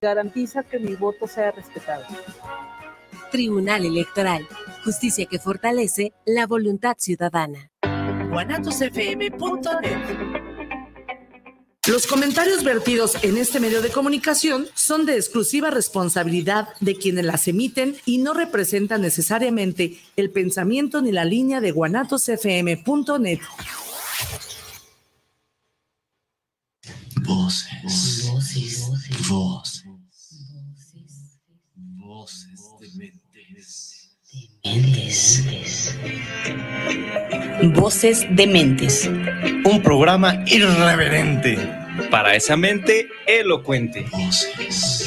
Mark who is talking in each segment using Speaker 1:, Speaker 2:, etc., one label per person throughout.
Speaker 1: garantiza que mi voto sea respetado.
Speaker 2: Tribunal Electoral. Justicia que fortalece la voluntad ciudadana.
Speaker 3: Los comentarios vertidos en este medio de comunicación son de exclusiva responsabilidad de quienes las emiten y no representan necesariamente el pensamiento ni la línea de guanatosfm.net.
Speaker 4: Voces. Voces. Voces. Voces de mentes.
Speaker 5: Voces de mentes.
Speaker 6: Un programa irreverente.
Speaker 7: Para esa mente elocuente.
Speaker 4: Voces.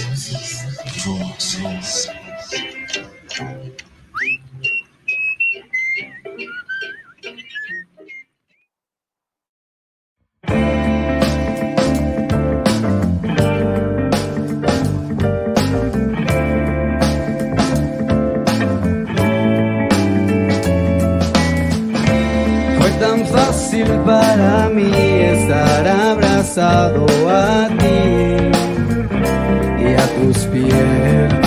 Speaker 8: A ti y a tus piernas.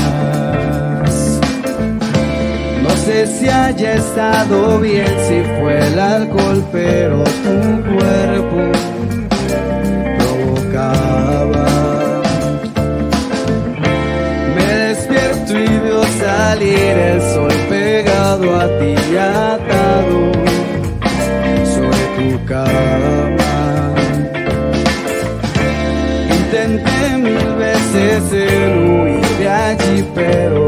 Speaker 8: No sé si haya estado bien, si fue el alcohol, pero tu cuerpo provocaba. Me despierto y veo salir el sol pegado a ti atado sobre tu cama. Pero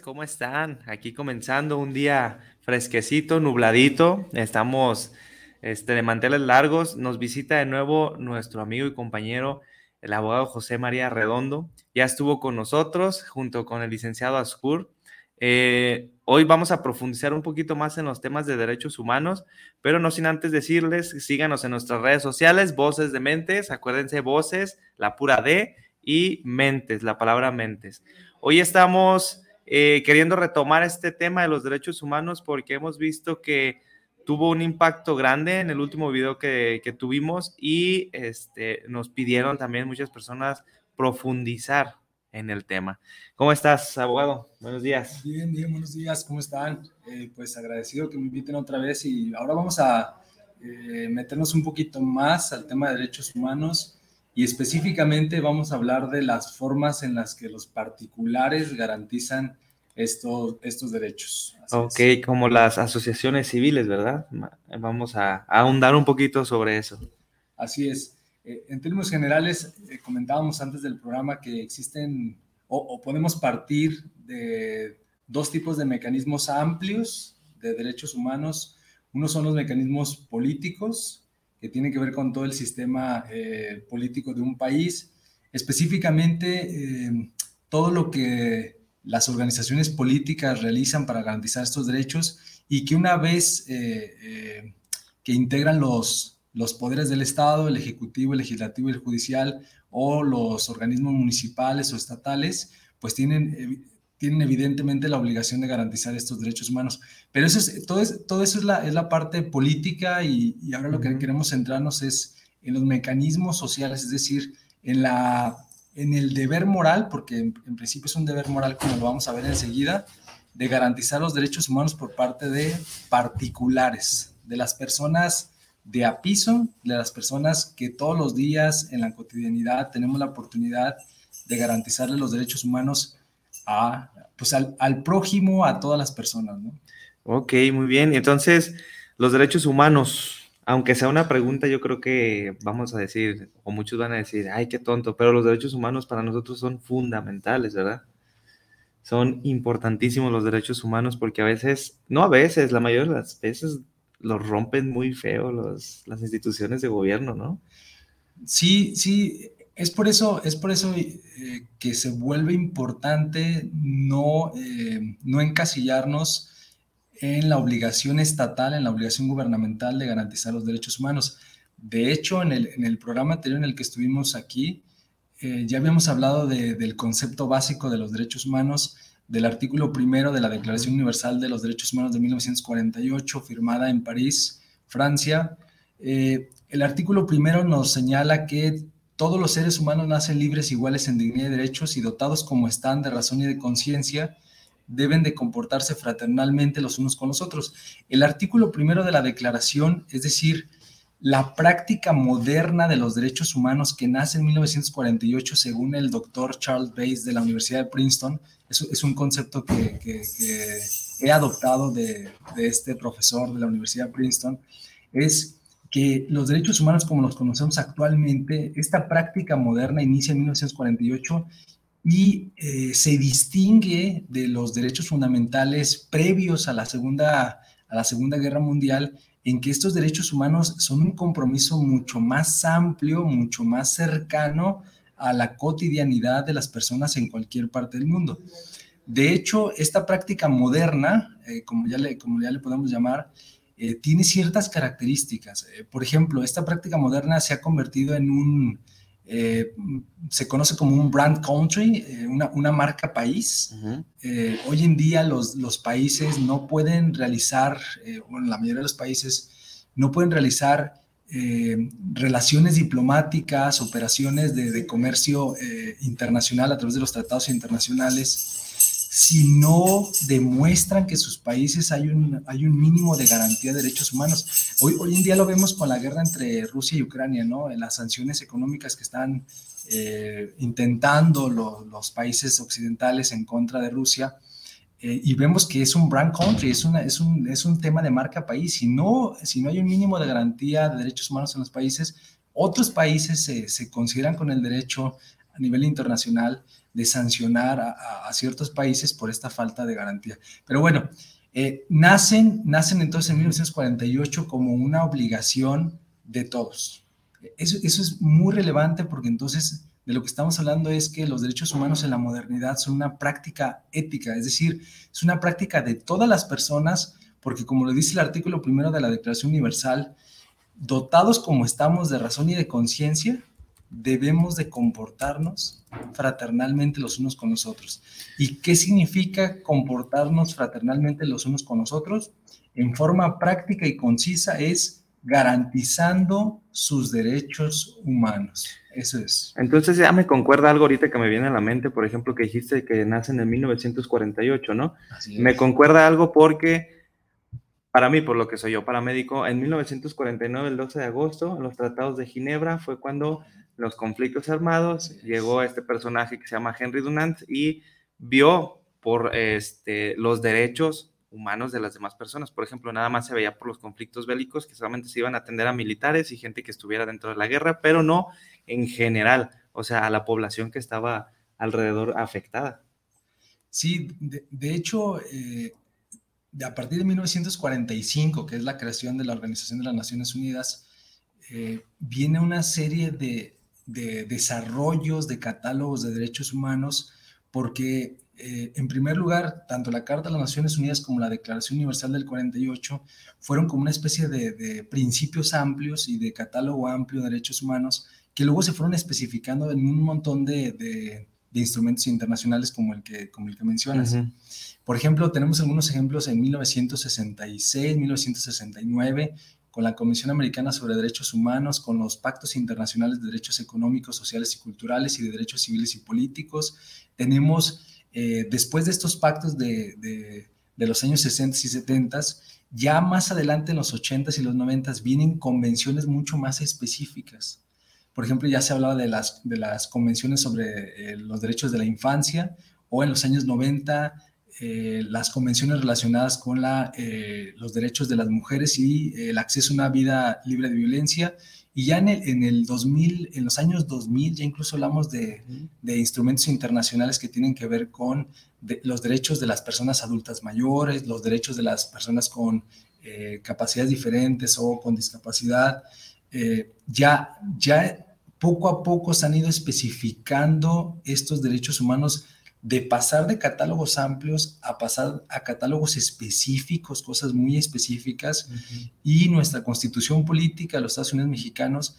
Speaker 9: ¿cómo están? Aquí comenzando un día fresquecito, nubladito. Estamos este, de manteles largos. Nos visita de nuevo nuestro amigo y compañero, el abogado José María Redondo. Ya estuvo con nosotros junto con el licenciado Ascur. Eh, hoy vamos a profundizar un poquito más en los temas de derechos humanos, pero no sin antes decirles, síganos en nuestras redes sociales, Voces de Mentes, acuérdense, Voces, la pura D y Mentes, la palabra Mentes. Hoy estamos eh, queriendo retomar este tema de los derechos humanos porque hemos visto que tuvo un impacto grande en el último video que, tuvimos y este, nos pidieron también muchas personas profundizar en el tema. ¿Cómo estás, abogado? Buenos días.
Speaker 5: Bien, bien, buenos días, ¿cómo están? Eh, pues agradecido que me inviten otra vez y ahora vamos a eh, meternos un poquito más al tema de derechos humanos y específicamente vamos a hablar de las formas en las que los particulares garantizan estos, estos derechos.
Speaker 9: Así ok, es. como las asociaciones civiles, ¿verdad? Vamos a, a ahondar un poquito sobre eso.
Speaker 5: Así es. Eh, en términos generales, eh, comentábamos antes del programa que existen o, o, podemos partir de dos tipos de mecanismos amplios de derechos humanos. Uno son los mecanismos políticos, que tienen que ver con todo el sistema eh, político de un país, específicamente eh, todo lo que las organizaciones políticas realizan para garantizar estos derechos y que una vez eh, que integran los, los poderes del Estado, el Ejecutivo, el Legislativo y el Judicial, o los organismos municipales o estatales, pues tienen, tienen evidentemente la obligación de garantizar estos derechos humanos. Pero eso es, todo, es, todo eso es la, es la parte política y, y ahora lo que queremos centrarnos es en los mecanismos sociales, es decir, en, la, en el deber moral, porque en, en principio es un deber moral, como lo vamos a ver enseguida, de garantizar los derechos humanos por parte de particulares, de las personas de a piso, de las personas que todos los días en la cotidianidad tenemos la oportunidad de garantizarle los derechos humanos a, pues al, al, prójimo, a todas las personas, ¿no?
Speaker 9: Ok, muy bien. Y entonces, los derechos humanos, aunque sea una pregunta, yo creo que vamos a decir, o muchos van a decir, ay, qué tonto, pero los derechos humanos para nosotros son fundamentales, ¿verdad? Son importantísimos los derechos humanos porque a veces, no a veces, la mayoría de las veces los rompen muy feo los, las instituciones de gobierno, ¿no?
Speaker 5: Sí, sí, es por eso, es por eso eh, que se vuelve importante no, eh, no encasillarnos en la obligación estatal, en la obligación gubernamental de garantizar los derechos humanos. De hecho, en el, en el programa anterior en el que estuvimos aquí, eh, ya habíamos hablado de, del concepto básico de los derechos humanos, del artículo primero de la Declaración Universal de los Derechos Humanos de 1948, firmada en París, Francia. el artículo primero nos señala que todos los seres humanos nacen libres, iguales en dignidad y derechos y dotados como están de razón y de conciencia, deben de comportarse fraternalmente los unos con los otros. El artículo primero de la declaración, es decir, la práctica moderna de los derechos humanos que nace en 1948 según el doctor Charles Bates de la Universidad de Princeton, es, es un concepto que, he adoptado de, de este profesor de la Universidad de Princeton, es que los derechos humanos como los conocemos actualmente, esta práctica moderna inicia en 1948 y eh, se distingue de los derechos fundamentales previos a la, segunda, a la Segunda Guerra Mundial, en que estos derechos humanos son un compromiso mucho más amplio, mucho más cercano a la cotidianidad de las personas en cualquier parte del mundo. De hecho, esta práctica moderna, eh, como, ya le, como ya le podemos llamar, eh, tiene ciertas características. Eh, por ejemplo, esta práctica moderna se ha convertido en un, eh, se conoce como un brand country, una, una, marca país. Uh -huh. hoy en día los, los, países no pueden realizar, bueno, la mayoría de los países no pueden realizar relaciones diplomáticas, operaciones de, de comercio internacional a través de los tratados internacionales si no demuestran que sus países hay un, hay un mínimo de garantía de derechos humanos. Hoy, hoy en día lo vemos con la guerra entre Rusia y Ucrania, ¿no? Las sanciones económicas que están eh, intentando lo, los países occidentales en contra de Rusia. Eh, y vemos que es un brand country, es, una, es, un, es un tema de marca país. Si no, si no hay un mínimo de garantía de derechos humanos en los países, otros países se, se consideran con el derecho a nivel internacional de sancionar a, a, ciertos países por esta falta de garantía. Pero bueno, Eh, nacen, nacen entonces en 1948 como una obligación de todos. Eso, eso es muy relevante porque entonces de lo que estamos hablando es que los derechos humanos en la modernidad son una práctica ética, es decir, es una práctica de todas las personas, porque como lo dice el artículo primero de la Declaración Universal, dotados como estamos de razón y de conciencia, debemos de comportarnos fraternalmente los unos con los otros. ¿Y qué significa comportarnos fraternalmente los unos con los otros? En forma práctica y concisa es garantizando sus derechos humanos. Eso es.
Speaker 9: Entonces ya me concuerda algo ahorita que me viene a la mente, por ejemplo, que dijiste que nacen en 1948, ¿no? Me concuerda algo porque para mí, por lo que soy yo paramédico, en 1949, el 12 de agosto, en los tratados de Ginebra, fue cuando los conflictos armados llegó este personaje que se llama Henry Dunant y vio por este, los derechos humanos de las demás personas. Por ejemplo, nada más se veía por los conflictos bélicos que solamente se iban a atender a militares y gente que estuviera dentro de la guerra, pero no en general, o sea, a la población que estaba alrededor afectada.
Speaker 5: Sí, de, hecho, eh, a partir de 1945, que es la creación de la Organización de las Naciones Unidas, eh, viene una serie de, desarrollos de catálogos de derechos humanos, porque eh, en primer lugar, tanto la Carta de las Naciones Unidas como la Declaración Universal del 48 fueron como una especie de, principios amplios y de catálogo amplio de derechos humanos que luego se fueron especificando en un montón de, instrumentos internacionales como el que, como el que mencionas. Por ejemplo, tenemos algunos ejemplos en 1966, 1969, con la Convención Americana sobre Derechos Humanos, con los pactos internacionales de derechos económicos, sociales y culturales y de derechos civiles y políticos. Tenemos, eh, después de estos pactos de, de, los años 60 y 70, ya más adelante en los 80s y los 90s vienen convenciones mucho más específicas. Por ejemplo, ya se hablaba de las, de las convenciones sobre eh, los derechos de la infancia o en los años 90 eh, las convenciones relacionadas con la, eh, los derechos de las mujeres y el acceso a una vida libre de violencia. Y ya en el, en el 2000, en los años 2000, ya incluso hablamos de, de instrumentos internacionales que tienen que ver con los derechos de las personas adultas mayores, los derechos de las personas con eh, capacidades diferentes o con discapacidad. ya, ya poco a poco se han ido especificando estos derechos humanos de pasar de catálogos amplios a pasar a catálogos específicos, cosas muy específicas, y nuestra constitución política de los Estados Unidos mexicanos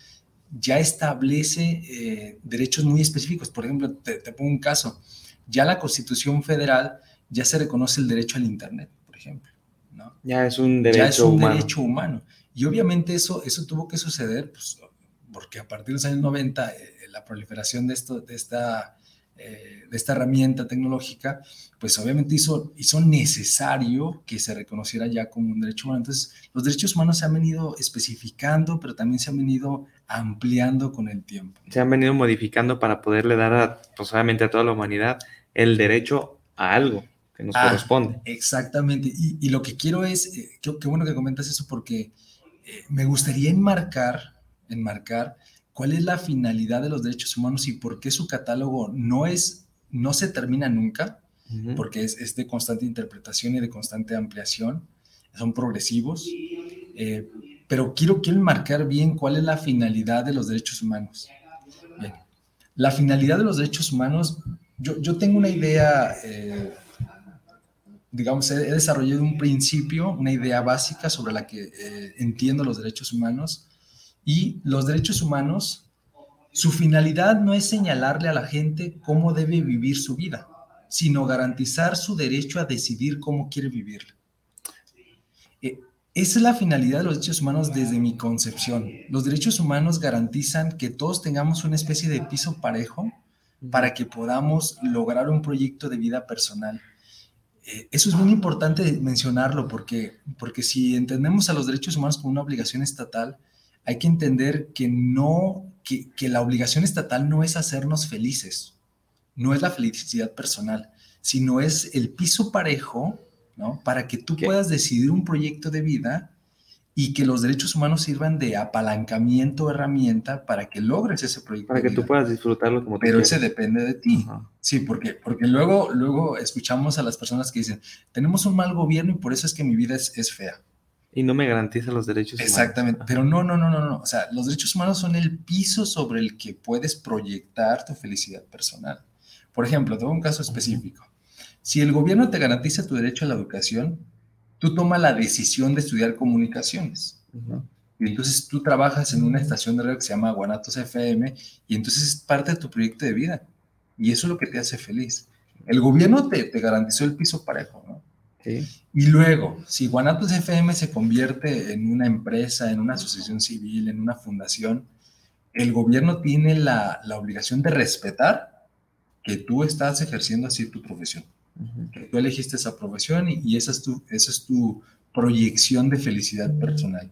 Speaker 5: ya establece eh, derechos muy específicos. Por ejemplo, te, pongo un caso, ya la constitución federal ya se reconoce el derecho al Internet, por ejemplo. ¿no?
Speaker 9: Ya es un derecho
Speaker 5: ya es un
Speaker 9: humano.
Speaker 5: derecho humano. Y obviamente eso, eso tuvo que suceder, pues, porque a partir de los años 90, eh, la proliferación de, esto, de esta eh, de esta herramienta tecnológica, pues obviamente hizo, hizo necesario que se reconociera ya como un derecho humano. Entonces, los derechos humanos se han venido especificando, pero también se han venido ampliando con el tiempo.
Speaker 9: Se han venido modificando para poderle dar a, pues, obviamente a toda la humanidad el derecho a algo que nos
Speaker 5: Ah,
Speaker 9: corresponde.
Speaker 5: Exactamente. Y, y lo que quiero es, eh, qué, qué bueno que comentas eso porque eh, me gustaría enmarcar, enmarcar cuál es la finalidad de los derechos humanos y por qué su catálogo no es, no se termina nunca,
Speaker 9: Ujú.
Speaker 5: porque es, es de constante interpretación y de constante ampliación, son progresivos, eh, pero quiero, quiero enmarcar bien cuál es la finalidad de los derechos humanos. Bien. La finalidad de los derechos humanos, yo, yo tengo una idea, eh, digamos, he, he desarrollado un principio, una idea básica sobre la que eh, entiendo los derechos humanos, y los derechos humanos, su finalidad no es señalarle a la gente cómo debe vivir su vida, sino garantizar su derecho a decidir cómo quiere vivirla. Eh, esa es la finalidad de los derechos humanos desde mi concepción. Los derechos humanos garantizan que todos tengamos una especie de piso parejo para que podamos lograr un proyecto de vida personal. Eh, eso es muy importante mencionarlo porque, porque si entendemos a los derechos humanos como una obligación estatal, hay que entender que no, que, que la obligación estatal no es hacernos felices, no es la felicidad personal, sino es el piso parejo, ¿no? Para que tú
Speaker 9: ¿Qué?
Speaker 5: puedas decidir un proyecto de vida y que los derechos humanos sirvan de apalancamiento, herramienta para que logres ese proyecto.
Speaker 9: Para que tú puedas disfrutarlo como
Speaker 5: Pero ese depende de ti. Sí, porque, porque luego, luego escuchamos a las personas que dicen, tenemos un mal gobierno y por eso es que mi vida es, es fea.
Speaker 9: Y no me garantiza los derechos humanos.
Speaker 5: Exactamente, pero no, no, no, no, no. O sea, los derechos humanos son el piso sobre el que puedes proyectar tu felicidad personal. Por ejemplo, te doy un caso específico. Si el gobierno te garantiza tu derecho a la educación, tú tomas la decisión de estudiar comunicaciones.
Speaker 9: Ujú.
Speaker 5: Y entonces tú trabajas en una estación de radio que se llama Guanatos FM y entonces es parte de tu proyecto de vida. Y eso es lo que te hace feliz. El gobierno te, te garantizó el piso parejo, ¿no?
Speaker 9: Sí.
Speaker 5: Y luego, si Guanatos FM se convierte en una empresa, en una asociación civil, en una fundación, el gobierno tiene la, la obligación de respetar que tú estás ejerciendo así tu profesión, que tú elegiste esa profesión y, y esa, es tu, esa es tu proyección de felicidad personal.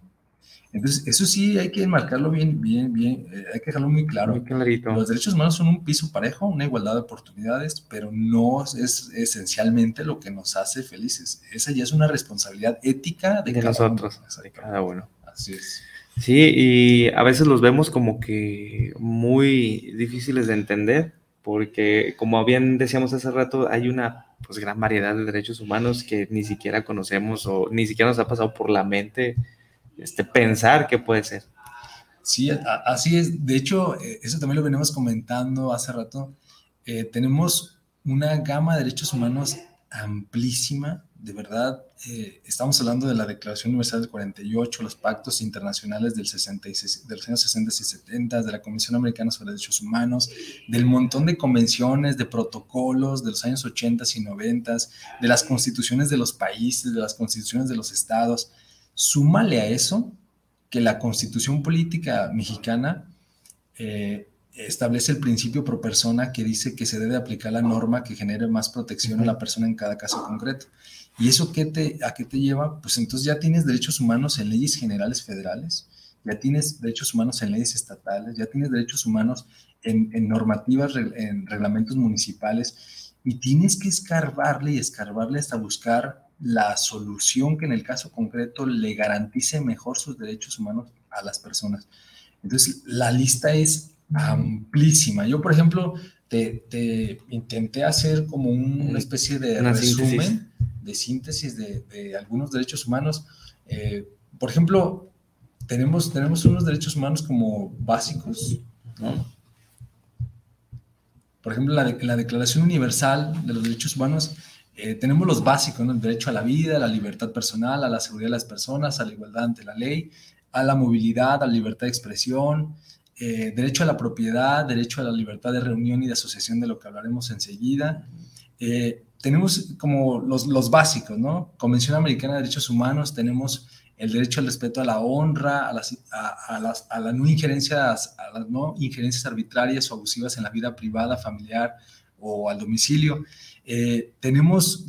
Speaker 5: Entonces, eso sí hay que marcarlo bien, bien, bien, eh, hay que dejarlo muy claro.
Speaker 9: Muy clarito.
Speaker 5: Los derechos humanos son un piso parejo, una igualdad de oportunidades, pero no es esencialmente lo que nos hace felices. Esa ya es una responsabilidad ética de,
Speaker 9: de
Speaker 5: cada
Speaker 9: nosotros,
Speaker 5: uno.
Speaker 9: de cada uno.
Speaker 5: Así es.
Speaker 9: Sí, y a veces los vemos como que muy difíciles de entender, porque como bien decíamos hace rato, hay una pues, gran variedad de derechos humanos que ni siquiera conocemos o ni siquiera nos ha pasado por la mente este, pensar que puede ser.
Speaker 5: Sí, así es. De hecho, eh, eso también lo venimos comentando hace rato. Eh, tenemos una gama de derechos humanos amplísima, de verdad. eh, estamos hablando de la Declaración Universal del 48, los pactos internacionales del 66, de los años 60 y 70, de la Comisión Americana sobre Derechos Humanos, del montón de convenciones, de protocolos de los años 80 y 90, de las constituciones de los países, de las constituciones de los estados. Súmale a eso que la constitución política mexicana eh, establece el principio pro persona que dice que se debe aplicar la norma que genere más protección a la persona en cada caso concreto. ¿Y eso qué te, a qué te lleva? Pues entonces ya tienes derechos humanos en leyes generales federales, ya tienes derechos humanos en leyes estatales, ya tienes derechos humanos en, en normativas, en reglamentos municipales, y tienes que escarbarle y escarbarle hasta buscar la solución que en el caso concreto le garantice mejor sus derechos humanos a las personas. Entonces, la lista es amplísima. Yo, por ejemplo, te, te intenté hacer como un- una especie de
Speaker 9: Una
Speaker 5: resumen,
Speaker 9: síntesis.
Speaker 5: de síntesis de, de algunos derechos humanos. Eh, por ejemplo, tenemos, tenemos unos derechos humanos como básicos, ¿no? Por ejemplo, la, de- la Declaración Universal de los Derechos Humanos, eh, tenemos los básicos, ¿no? El derecho a la vida, a la libertad personal, a la seguridad de las personas, a la igualdad ante la ley, a la movilidad, a la libertad de expresión, eh, derecho a la propiedad, derecho a la libertad de reunión y de asociación, de lo que hablaremos enseguida. Eh, tenemos como los, los básicos, ¿no? Convención Americana de Derechos Humanos, tenemos el derecho al respeto a la honra, a, las, a, las, a la no injerencias, a las no injerencias arbitrarias o abusivas en la vida privada, familiar o al domicilio. Eh, tenemos,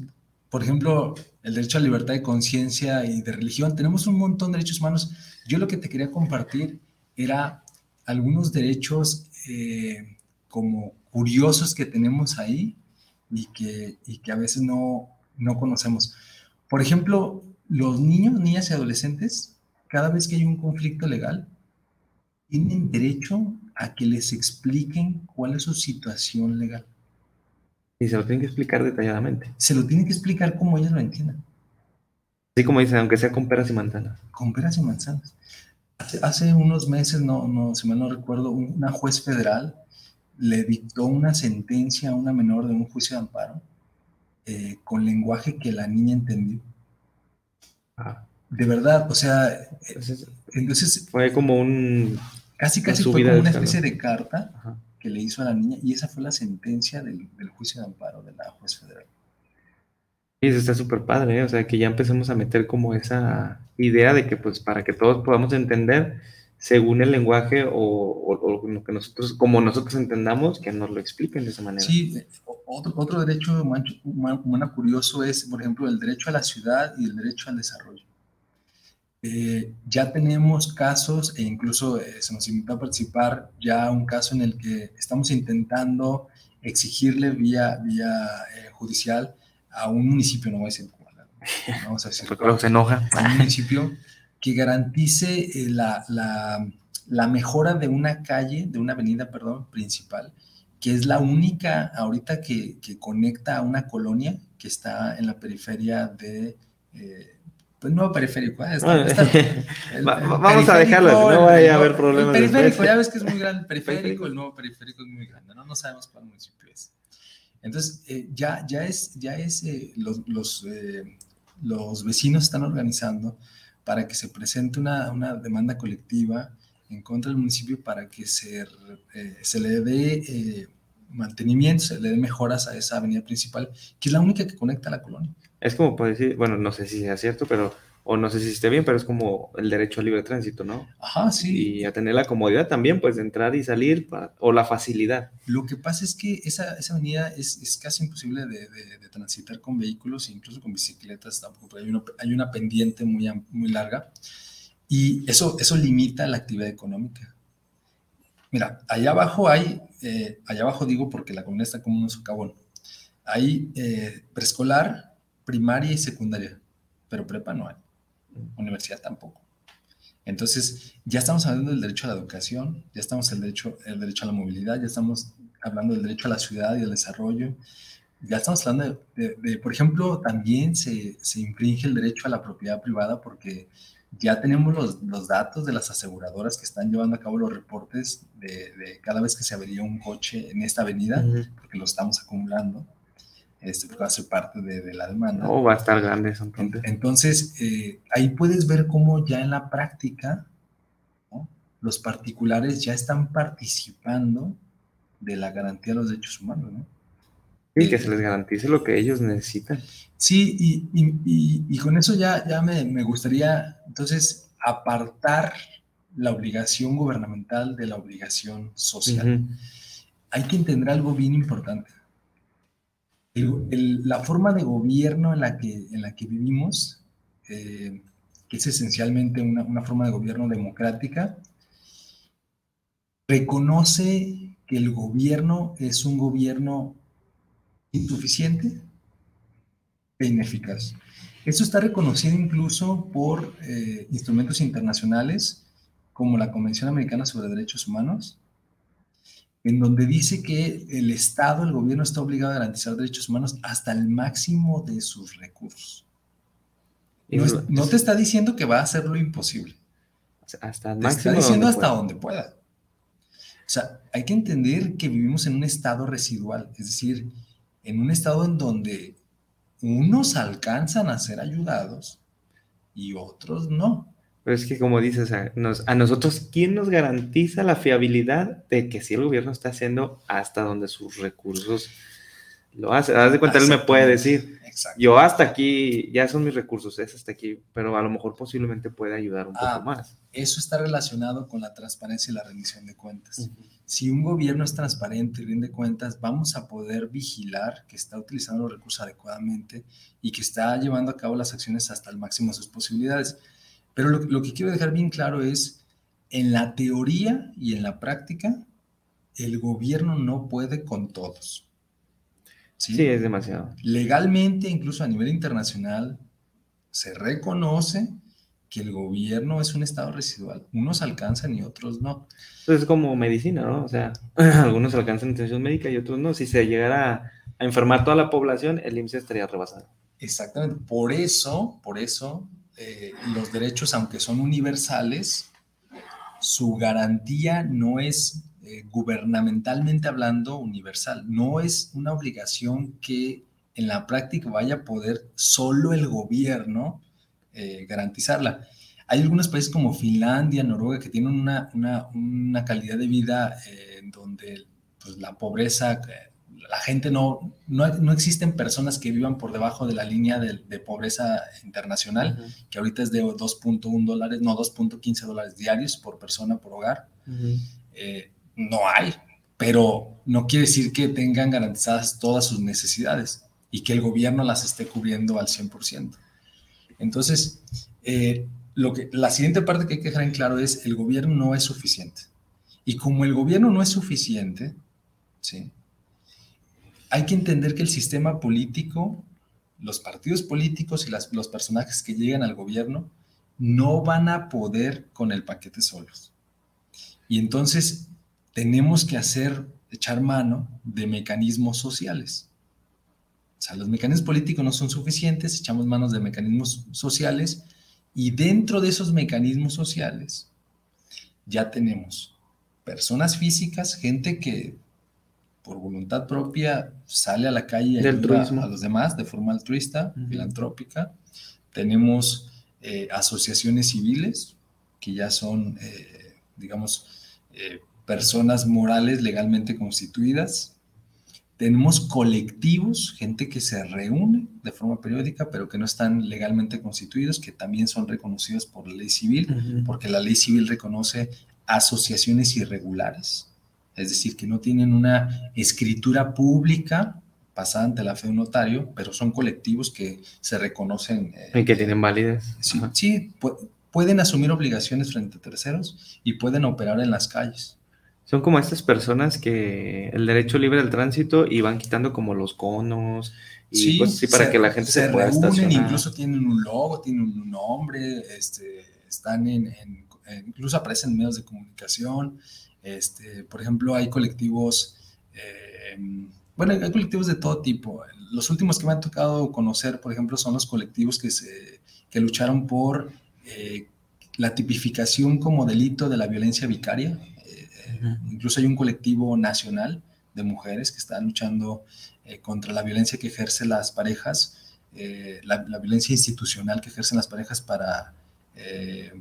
Speaker 5: por ejemplo, el derecho a libertad de conciencia y de religión. Tenemos un montón de derechos humanos. Yo lo que te quería compartir era algunos derechos eh, como curiosos que tenemos ahí y que, y que a veces no, no conocemos. Por ejemplo, los niños, niñas y adolescentes, cada vez que hay un conflicto legal, tienen derecho a que les expliquen cuál es su situación legal.
Speaker 9: Y se lo tienen que explicar detalladamente.
Speaker 5: Se lo tienen que explicar como ellos lo entiendan,
Speaker 9: Así como dicen, aunque sea con peras y manzanas.
Speaker 5: con peras y manzanas. Hace, hace unos meses, no, no, si mal no recuerdo, una juez federal le dictó una sentencia a una menor de un juicio de amparo eh, con lenguaje que la niña entendió.
Speaker 9: Ah,
Speaker 5: De verdad, o sea,
Speaker 9: entonces,
Speaker 5: entonces
Speaker 9: fue como un...
Speaker 5: casi casi fue como una especie de carta
Speaker 9: Ajá.
Speaker 5: Que le hizo a la niña y esa fue la sentencia del, del juicio de amparo de la juez federal.
Speaker 9: Y eso está súper padre, ¿eh? O sea, que ya empecemos a meter como esa idea de que, pues, para que todos podamos entender según el lenguaje o, o- o lo que nosotros, como nosotros entendamos, que nos lo expliquen de esa manera.
Speaker 5: Sí, otro, otro derecho humano, humano curioso es, por ejemplo, el derecho a la ciudad y el derecho al desarrollo. Eh, ya tenemos casos e incluso eh, se nos invitó a participar ya un caso en el que estamos intentando exigirle vía, vía eh, judicial a un municipio, no voy a decir vamos a decir
Speaker 9: se enoja.
Speaker 5: a un municipio que garantice la, la, la, mejora de una calle, de una avenida, perdón, principal, que es la única ahorita que, que conecta a una colonia que está en la periferia de... Pues no periférico, ¿eh? está, está,
Speaker 9: el, vamos a dejarlo, no vaya a haber problemas.
Speaker 5: El periférico, ya ves que es muy grande, el periférico, el nuevo periférico es muy grande, ¿no? No sabemos cuál municipio es. Entonces, eh, ya, ya es, ya es eh, los, los, los, vecinos están organizando para que se presente una, una, demanda colectiva en contra del municipio para que se, se le dé mantenimiento, se le dé mejoras a esa avenida principal, que es la única que conecta a la colonia.
Speaker 9: Es como puede decir, bueno, no sé si sea cierto, pero, o no sé si esté bien, pero es como el derecho al libre tránsito, ¿no?
Speaker 5: Ajá, sí.
Speaker 9: Y a tener la comodidad también, pues, de entrar y salir, para, o la facilidad.
Speaker 5: Lo que pasa es que esa, esa avenida es, es, casi imposible de, de, de, transitar con vehículos, incluso con bicicletas tampoco, hay una, hay una pendiente muy, muy larga, y eso, eso limita la actividad económica. Mira, allá abajo hay, eh, allá abajo digo porque la comunidad está como un socavón, hay eh, preescolar, primaria y secundaria, pero prepa no hay, universidad tampoco. Entonces, ya estamos hablando del derecho a la educación, ya estamos el derecho, el derecho a la movilidad, ya estamos hablando del derecho a la ciudad y al desarrollo, ya estamos hablando de, de por ejemplo, también se, se, infringe el derecho a la propiedad privada porque ya tenemos los, los, datos de las aseguradoras que están llevando a cabo los reportes de, de cada vez que se avería un coche en esta avenida, uh -huh. porque lo estamos acumulando este, va a ser parte de, de la demanda.
Speaker 9: No, va a estar grande eso.
Speaker 5: Entonces, entonces eh, ahí puedes ver cómo ya en la práctica ¿no? los particulares ya están participando de la garantía de los derechos humanos, ¿no?
Speaker 9: Y que se les garantice lo que ellos necesitan.
Speaker 5: Sí, y, y, y, y con eso ya, ya me, me, gustaría entonces apartar la obligación gubernamental de la obligación social. Uh -huh. Hay que entender algo bien importante el, el, la forma de gobierno en la que, en la que vivimos, eh, que es esencialmente una, una, forma de gobierno democrática, reconoce que el gobierno es un gobierno insuficiente e ineficaz. Eso está reconocido incluso por eh, instrumentos internacionales como la Convención Americana sobre Derechos Humanos, en donde dice que el Estado, el gobierno está obligado a garantizar derechos humanos hasta el máximo de sus recursos. No, es, no te está diciendo que va a hacer lo imposible.
Speaker 9: Hasta el
Speaker 5: te
Speaker 9: máximo.
Speaker 5: está diciendo
Speaker 9: donde
Speaker 5: hasta
Speaker 9: pueda.
Speaker 5: donde pueda. O sea, hay que entender que vivimos en un estado residual, es decir, en un estado en donde unos alcanzan a ser ayudados y otros no.
Speaker 9: Pero es que como dices, a, nos, a, nosotros, ¿quién nos garantiza la fiabilidad de que si el gobierno está haciendo hasta donde sus recursos lo hace? Haz de cuenta, él me puede decir, yo hasta aquí, ya son mis recursos, es hasta aquí, pero a lo mejor posiblemente puede ayudar un
Speaker 5: ah,
Speaker 9: poco más.
Speaker 5: Eso está relacionado con la transparencia y la rendición de cuentas. Uh -huh. Si un gobierno es transparente y rinde cuentas, vamos a poder vigilar que está utilizando los recursos adecuadamente y que está llevando a cabo las acciones hasta el máximo de sus posibilidades. Pero lo, lo, que quiero dejar bien claro es, en la teoría y en la práctica, el gobierno no puede con todos.
Speaker 9: ¿sí? sí, es demasiado.
Speaker 5: Legalmente, incluso a nivel internacional, se reconoce que el gobierno es un estado residual. Unos alcanzan y otros no.
Speaker 9: Entonces es como medicina, ¿no? O sea, algunos alcanzan atención médica y otros no. Si se llegara a enfermar toda la población, el IMSS estaría rebasado.
Speaker 5: Exactamente. Por eso, por eso, eh, los derechos, aunque son universales, su garantía no es eh, gubernamentalmente hablando universal. No es una obligación que en la práctica vaya a poder solo el gobierno eh, garantizarla. Hay algunos países como Finlandia, Noruega, que tienen una, una, una calidad de vida eh, donde pues, la pobreza la gente no, no, no, existen personas que vivan por debajo de la línea de, de pobreza internacional, uh -huh. que ahorita es de 2.1 dólares, no, 2.15 dólares diarios por persona, por hogar. Uh -huh. eh, no hay, pero no quiere decir que tengan garantizadas todas sus necesidades y que el gobierno las esté cubriendo al 100%. Entonces, eh, lo que, la siguiente parte que hay que dejar en claro es el gobierno no es suficiente. Y como el gobierno no es suficiente, ¿sí? hay que entender que el sistema político, los partidos políticos y las, los personajes que llegan al gobierno no van a poder con el paquete solos. Y entonces tenemos que hacer, echar mano de mecanismos sociales. O sea, los mecanismos políticos no son suficientes, echamos manos de mecanismos sociales y dentro de esos mecanismos sociales ya tenemos personas físicas, gente que por voluntad propia sale a la calle y ayuda a los demás de forma altruista, filantrópica. Tenemos eh, asociaciones civiles que ya son, eh, digamos, eh, personas morales legalmente constituidas. Tenemos colectivos, gente que se reúne de forma periódica, pero que no están legalmente constituidos, que también son reconocidos por la ley civil, porque la ley civil reconoce asociaciones irregulares, es decir, que no tienen una escritura pública pasada ante la fe de un notario, pero son colectivos que se reconocen.
Speaker 9: y que tienen validez.
Speaker 5: Sí, sí pueden asumir obligaciones frente a terceros y pueden operar en las calles.
Speaker 9: Son como estas personas que el derecho libre del tránsito y van quitando como los conos y sí, cosas para que la gente se, pueda
Speaker 5: reúnen, incluso tienen un logo, tienen un nombre, este, están en, incluso aparecen en medios de comunicación. Este, por ejemplo, hay colectivos, eh, bueno, hay colectivos de todo tipo. Los últimos que me han tocado conocer, por ejemplo, son los colectivos que, se, que lucharon por eh, la tipificación como delito de la violencia vicaria Incluso hay un colectivo nacional de mujeres que están luchando eh, contra la violencia que ejercen las parejas, eh, la, violencia institucional que ejercen las parejas para eh,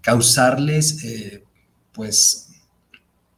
Speaker 5: causarles, pues,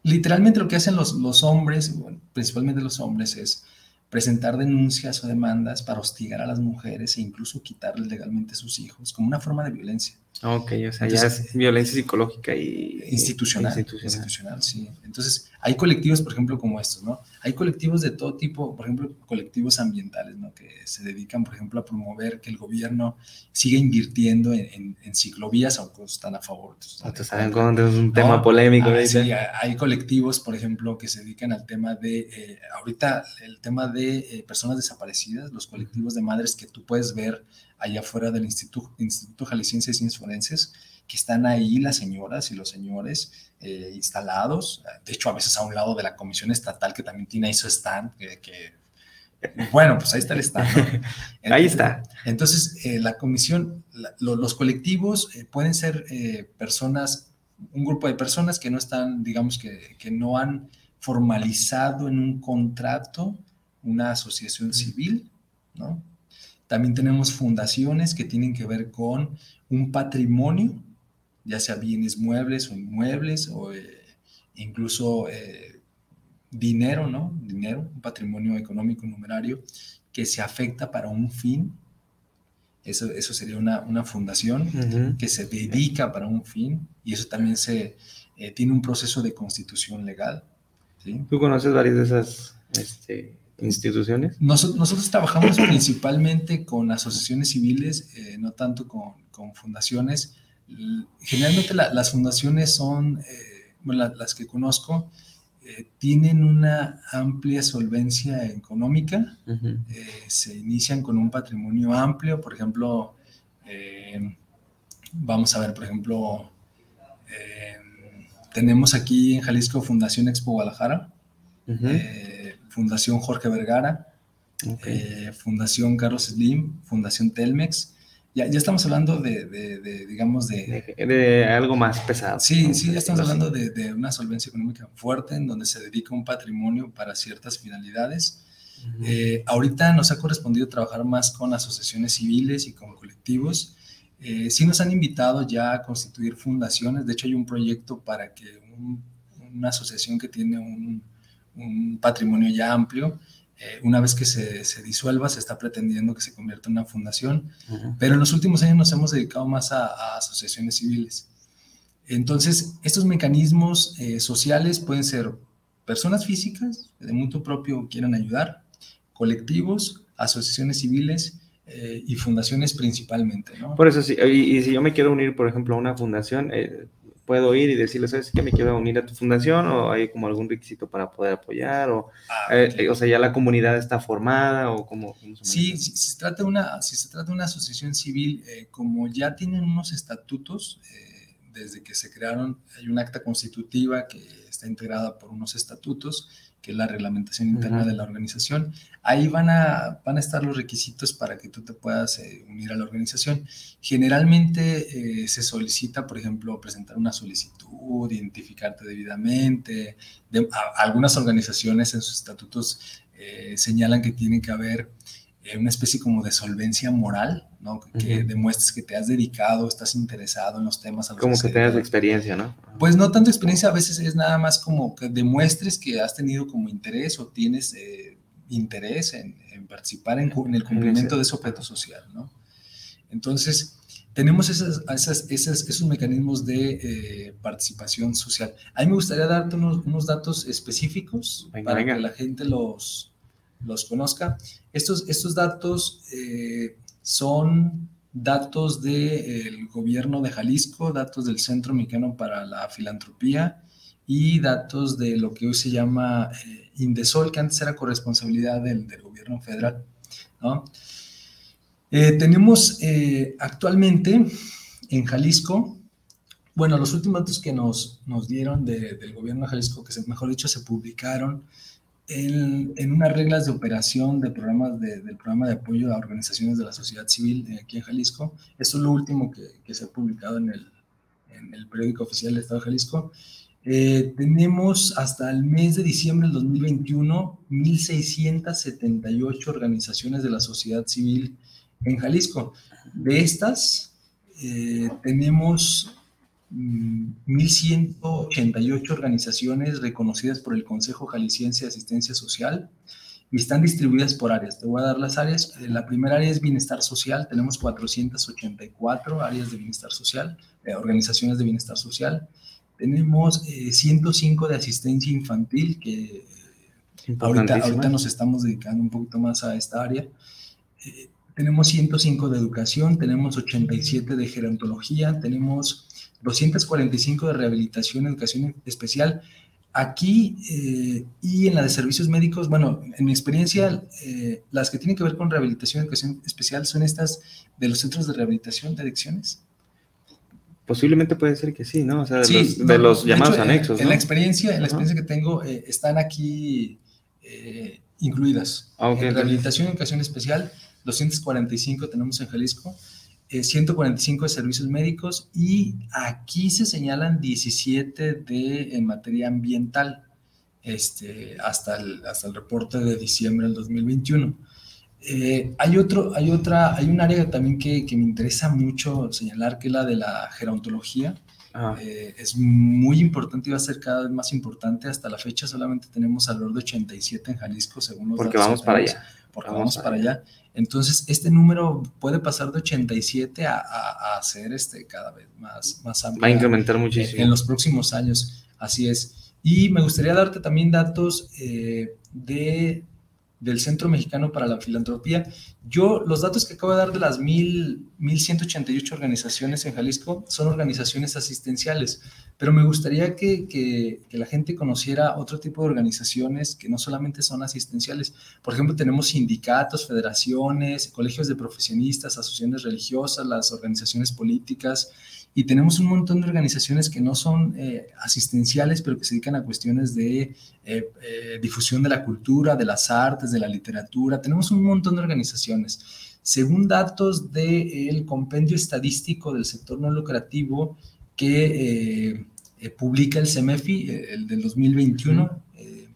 Speaker 5: literalmente lo que hacen los, los hombres, principalmente los hombres, es presentar denuncias o demandas para hostigar a las mujeres e incluso quitarles legalmente a sus hijos, como una forma de violencia.
Speaker 9: Ok, o sea, ya es violencia psicológica y
Speaker 5: institucional, institucional. sí. Entonces, hay colectivos, por ejemplo, como estos, ¿no? Hay colectivos de todo tipo, por ejemplo, colectivos ambientales, ¿no? Que se dedican, por ejemplo, a promover que el gobierno siga invirtiendo en, ciclovías, aunque están a favor.
Speaker 9: Ustedes saben cuando es un tema polémico.
Speaker 5: Ah, sí, hay colectivos, por ejemplo, que se dedican al tema de, eh, ahorita, el tema de eh, personas desaparecidas, los colectivos de madres que tú puedes ver allá afuera del Instituto, Instituto Jalisciense de Ciencias Forenses, que están ahí las señoras y los señores eh, instalados, de hecho a veces a un lado de la Comisión Estatal que también tiene ahí su stand, que, bueno, pues ahí está el stand.
Speaker 9: ahí está.
Speaker 5: Entonces, eh, la comisión, los colectivos eh, pueden ser personas, un grupo de personas que no están, digamos que, que no han formalizado en un contrato una asociación civil, ¿no? También tenemos fundaciones que tienen que ver con un patrimonio, ya sea bienes muebles o inmuebles, o eh, incluso eh, dinero, ¿no? Dinero, un patrimonio económico numerario que se afecta para un fin. Eso, eso sería una, una fundación que se dedica para un fin y eso también se, eh, tiene un proceso de constitución legal. ¿sí?
Speaker 9: ¿Tú conoces varias de esas este, instituciones?
Speaker 5: nosotros trabajamos principalmente con asociaciones civiles, eh, no tanto con, con fundaciones. Generalmente las fundaciones son, eh, bueno, las que conozco, eh, tienen una amplia solvencia económica, se inician con un patrimonio amplio, por ejemplo, vamos a ver, por ejemplo, tenemos aquí en Jalisco Fundación Expo Guadalajara, Fundación Jorge Vergara, eh, Fundación Carlos Slim, Fundación Telmex. Ya, ya estamos hablando de, digamos, de,
Speaker 9: de, algo más pesado.
Speaker 5: Sí, sí, ya estamos hablando de, una solvencia económica fuerte en donde se dedica un patrimonio para ciertas finalidades. Eh, ahorita nos ha correspondido trabajar más con asociaciones civiles y con colectivos. Eh, sí nos han invitado ya a constituir fundaciones. De hecho, hay un proyecto para que una asociación que tiene un, un patrimonio ya amplio. Eh, una vez que se, se, disuelva, se está pretendiendo que se convierta en una fundación, pero en los últimos años nos hemos dedicado más a, asociaciones civiles. Entonces, estos mecanismos eh, sociales pueden ser personas físicas de mutuo propio quieran ayudar, colectivos, asociaciones civiles eh, y fundaciones principalmente. ¿no?
Speaker 9: Por eso, sí, y, si yo me quiero unir, por ejemplo, a una fundación, puedo ir y decirle, ¿sabes qué? Me quiero unir a tu fundación o hay como algún requisito para poder apoyar o,
Speaker 5: Ah,
Speaker 9: eh, o sea, ya la comunidad está formada o se
Speaker 5: Sí, si se trata de una, si se trata de una asociación civil, eh, como ya tienen unos estatutos, eh, desde que se crearon, hay un acta constitutiva que está integrada por unos estatutos, que es la reglamentación interna de la organización. Ahí van a, van a estar los requisitos para que tú te puedas eh, unir a la organización. Generalmente eh, se solicita, por ejemplo, presentar una solicitud, identificarte debidamente. De- a- algunas organizaciones en sus estatutos eh, señalan que tiene que haber una especie como de solvencia moral, ¿no? Que, que
Speaker 9: Ujú.
Speaker 5: demuestres que te has dedicado, estás interesado en los temas a los
Speaker 9: Como
Speaker 5: se
Speaker 9: que tengas experiencia, ¿no?
Speaker 5: Pues no tanto experiencia, a veces es nada más como que demuestres que has tenido como interés o tienes eh, interés en, en participar en, en el cumplimiento de ese objeto social, ¿no? Entonces, tenemos esas, esas- esas- esos mecanismos de eh, participación social. A mí me gustaría darte unos, unos datos específicos
Speaker 9: Venga,
Speaker 5: para
Speaker 9: venga.
Speaker 5: que la gente los, los conozca. Estos, estos datos eh, son datos del gobierno de Jalisco, datos del Centro Mexicano para la Filantropía y datos de lo que hoy se llama eh, Indesol, que antes era corresponsabilidad del, gobierno federal. Eh, tenemos eh, actualmente en Jalisco, bueno, los últimos datos que nos, nos dieron de- del gobierno de Jalisco, que mejor dicho se publicaron en, en unas reglas de operación de programas de- del programa de apoyo a organizaciones de la sociedad civil eh, aquí en Jalisco. Eso es lo último que, que se ha publicado en el, en el periódico oficial del Estado de Jalisco. Eh, tenemos hasta el mes de diciembre del 2021 1.678 organizaciones de la sociedad civil en Jalisco. De estas, eh, tenemos 1.188 organizaciones reconocidas por el Consejo Jalisciense de Asistencia Social y están distribuidas por áreas. Te voy a dar las áreas. Eh, La primera área es bienestar social. Tenemos 484 áreas de bienestar social, eh, organizaciones de bienestar social. Tenemos eh, 105 de asistencia infantil, que eh, ahorita, nos estamos dedicando un poquito más a esta área. Eh, tenemos 105 de educación, tenemos 87 de gerontología, tenemos 245 de rehabilitación, educación especial. Aquí eh, y en la de servicios médicos, bueno, en mi experiencia, eh, las que tienen que ver con rehabilitación, educación especial son estas de los centros de rehabilitación de adicciones.
Speaker 9: Posiblemente puede ser que sí, ¿no? O sea, de
Speaker 5: Sí,
Speaker 9: los,
Speaker 5: no,
Speaker 9: de los
Speaker 5: de
Speaker 9: llamados
Speaker 5: hecho,
Speaker 9: anexos,
Speaker 5: En,
Speaker 9: ¿no?
Speaker 5: la experiencia, en la experiencia que tengo, eh, están aquí incluidas.
Speaker 9: Ah, ok,
Speaker 5: en rehabilitación y educación especial, 245 tenemos en Jalisco, eh, 145 de servicios médicos y aquí se señalan 17 de, en materia ambiental, este, hasta, el, hasta el reporte de diciembre del 2021. Eh, hay, otro, hay, otra, hay un área también que, que me interesa mucho señalar, que es la de la gerontología.
Speaker 9: Ah,
Speaker 5: Eh, es muy importante y va a ser cada vez más importante. Hasta la fecha solamente tenemos alrededor de 87 en Jalisco, según los
Speaker 9: porque
Speaker 5: datos
Speaker 9: vamos para allá.
Speaker 5: Porque
Speaker 9: Vamos
Speaker 5: vamos,
Speaker 9: para
Speaker 5: allá. Entonces, este número puede pasar de 87 a, a, a ser este, cada vez más, más amplio.
Speaker 9: Va a incrementar
Speaker 5: en,
Speaker 9: muchísimo.
Speaker 5: en los próximos años. Así es. Y me gustaría darte también datos eh, de, del Centro Mexicano para la Filantropía. Yo, los datos que acabo de dar de las mil, 1.188 organizaciones en Jalisco son organizaciones asistenciales, pero me gustaría que, que, que la gente conociera otro tipo de organizaciones que no solamente son asistenciales. Por ejemplo, tenemos sindicatos, federaciones, colegios de profesionistas, asociaciones religiosas, las organizaciones políticas, y tenemos un montón de organizaciones que no son eh, asistenciales, pero que se dedican a cuestiones de eh, eh, difusión de la cultura, de las artes, de la literatura. Tenemos un montón de organizaciones. Según datos del compendio estadístico del sector no lucrativo que publica el CEMEFI, el del 2021, eh,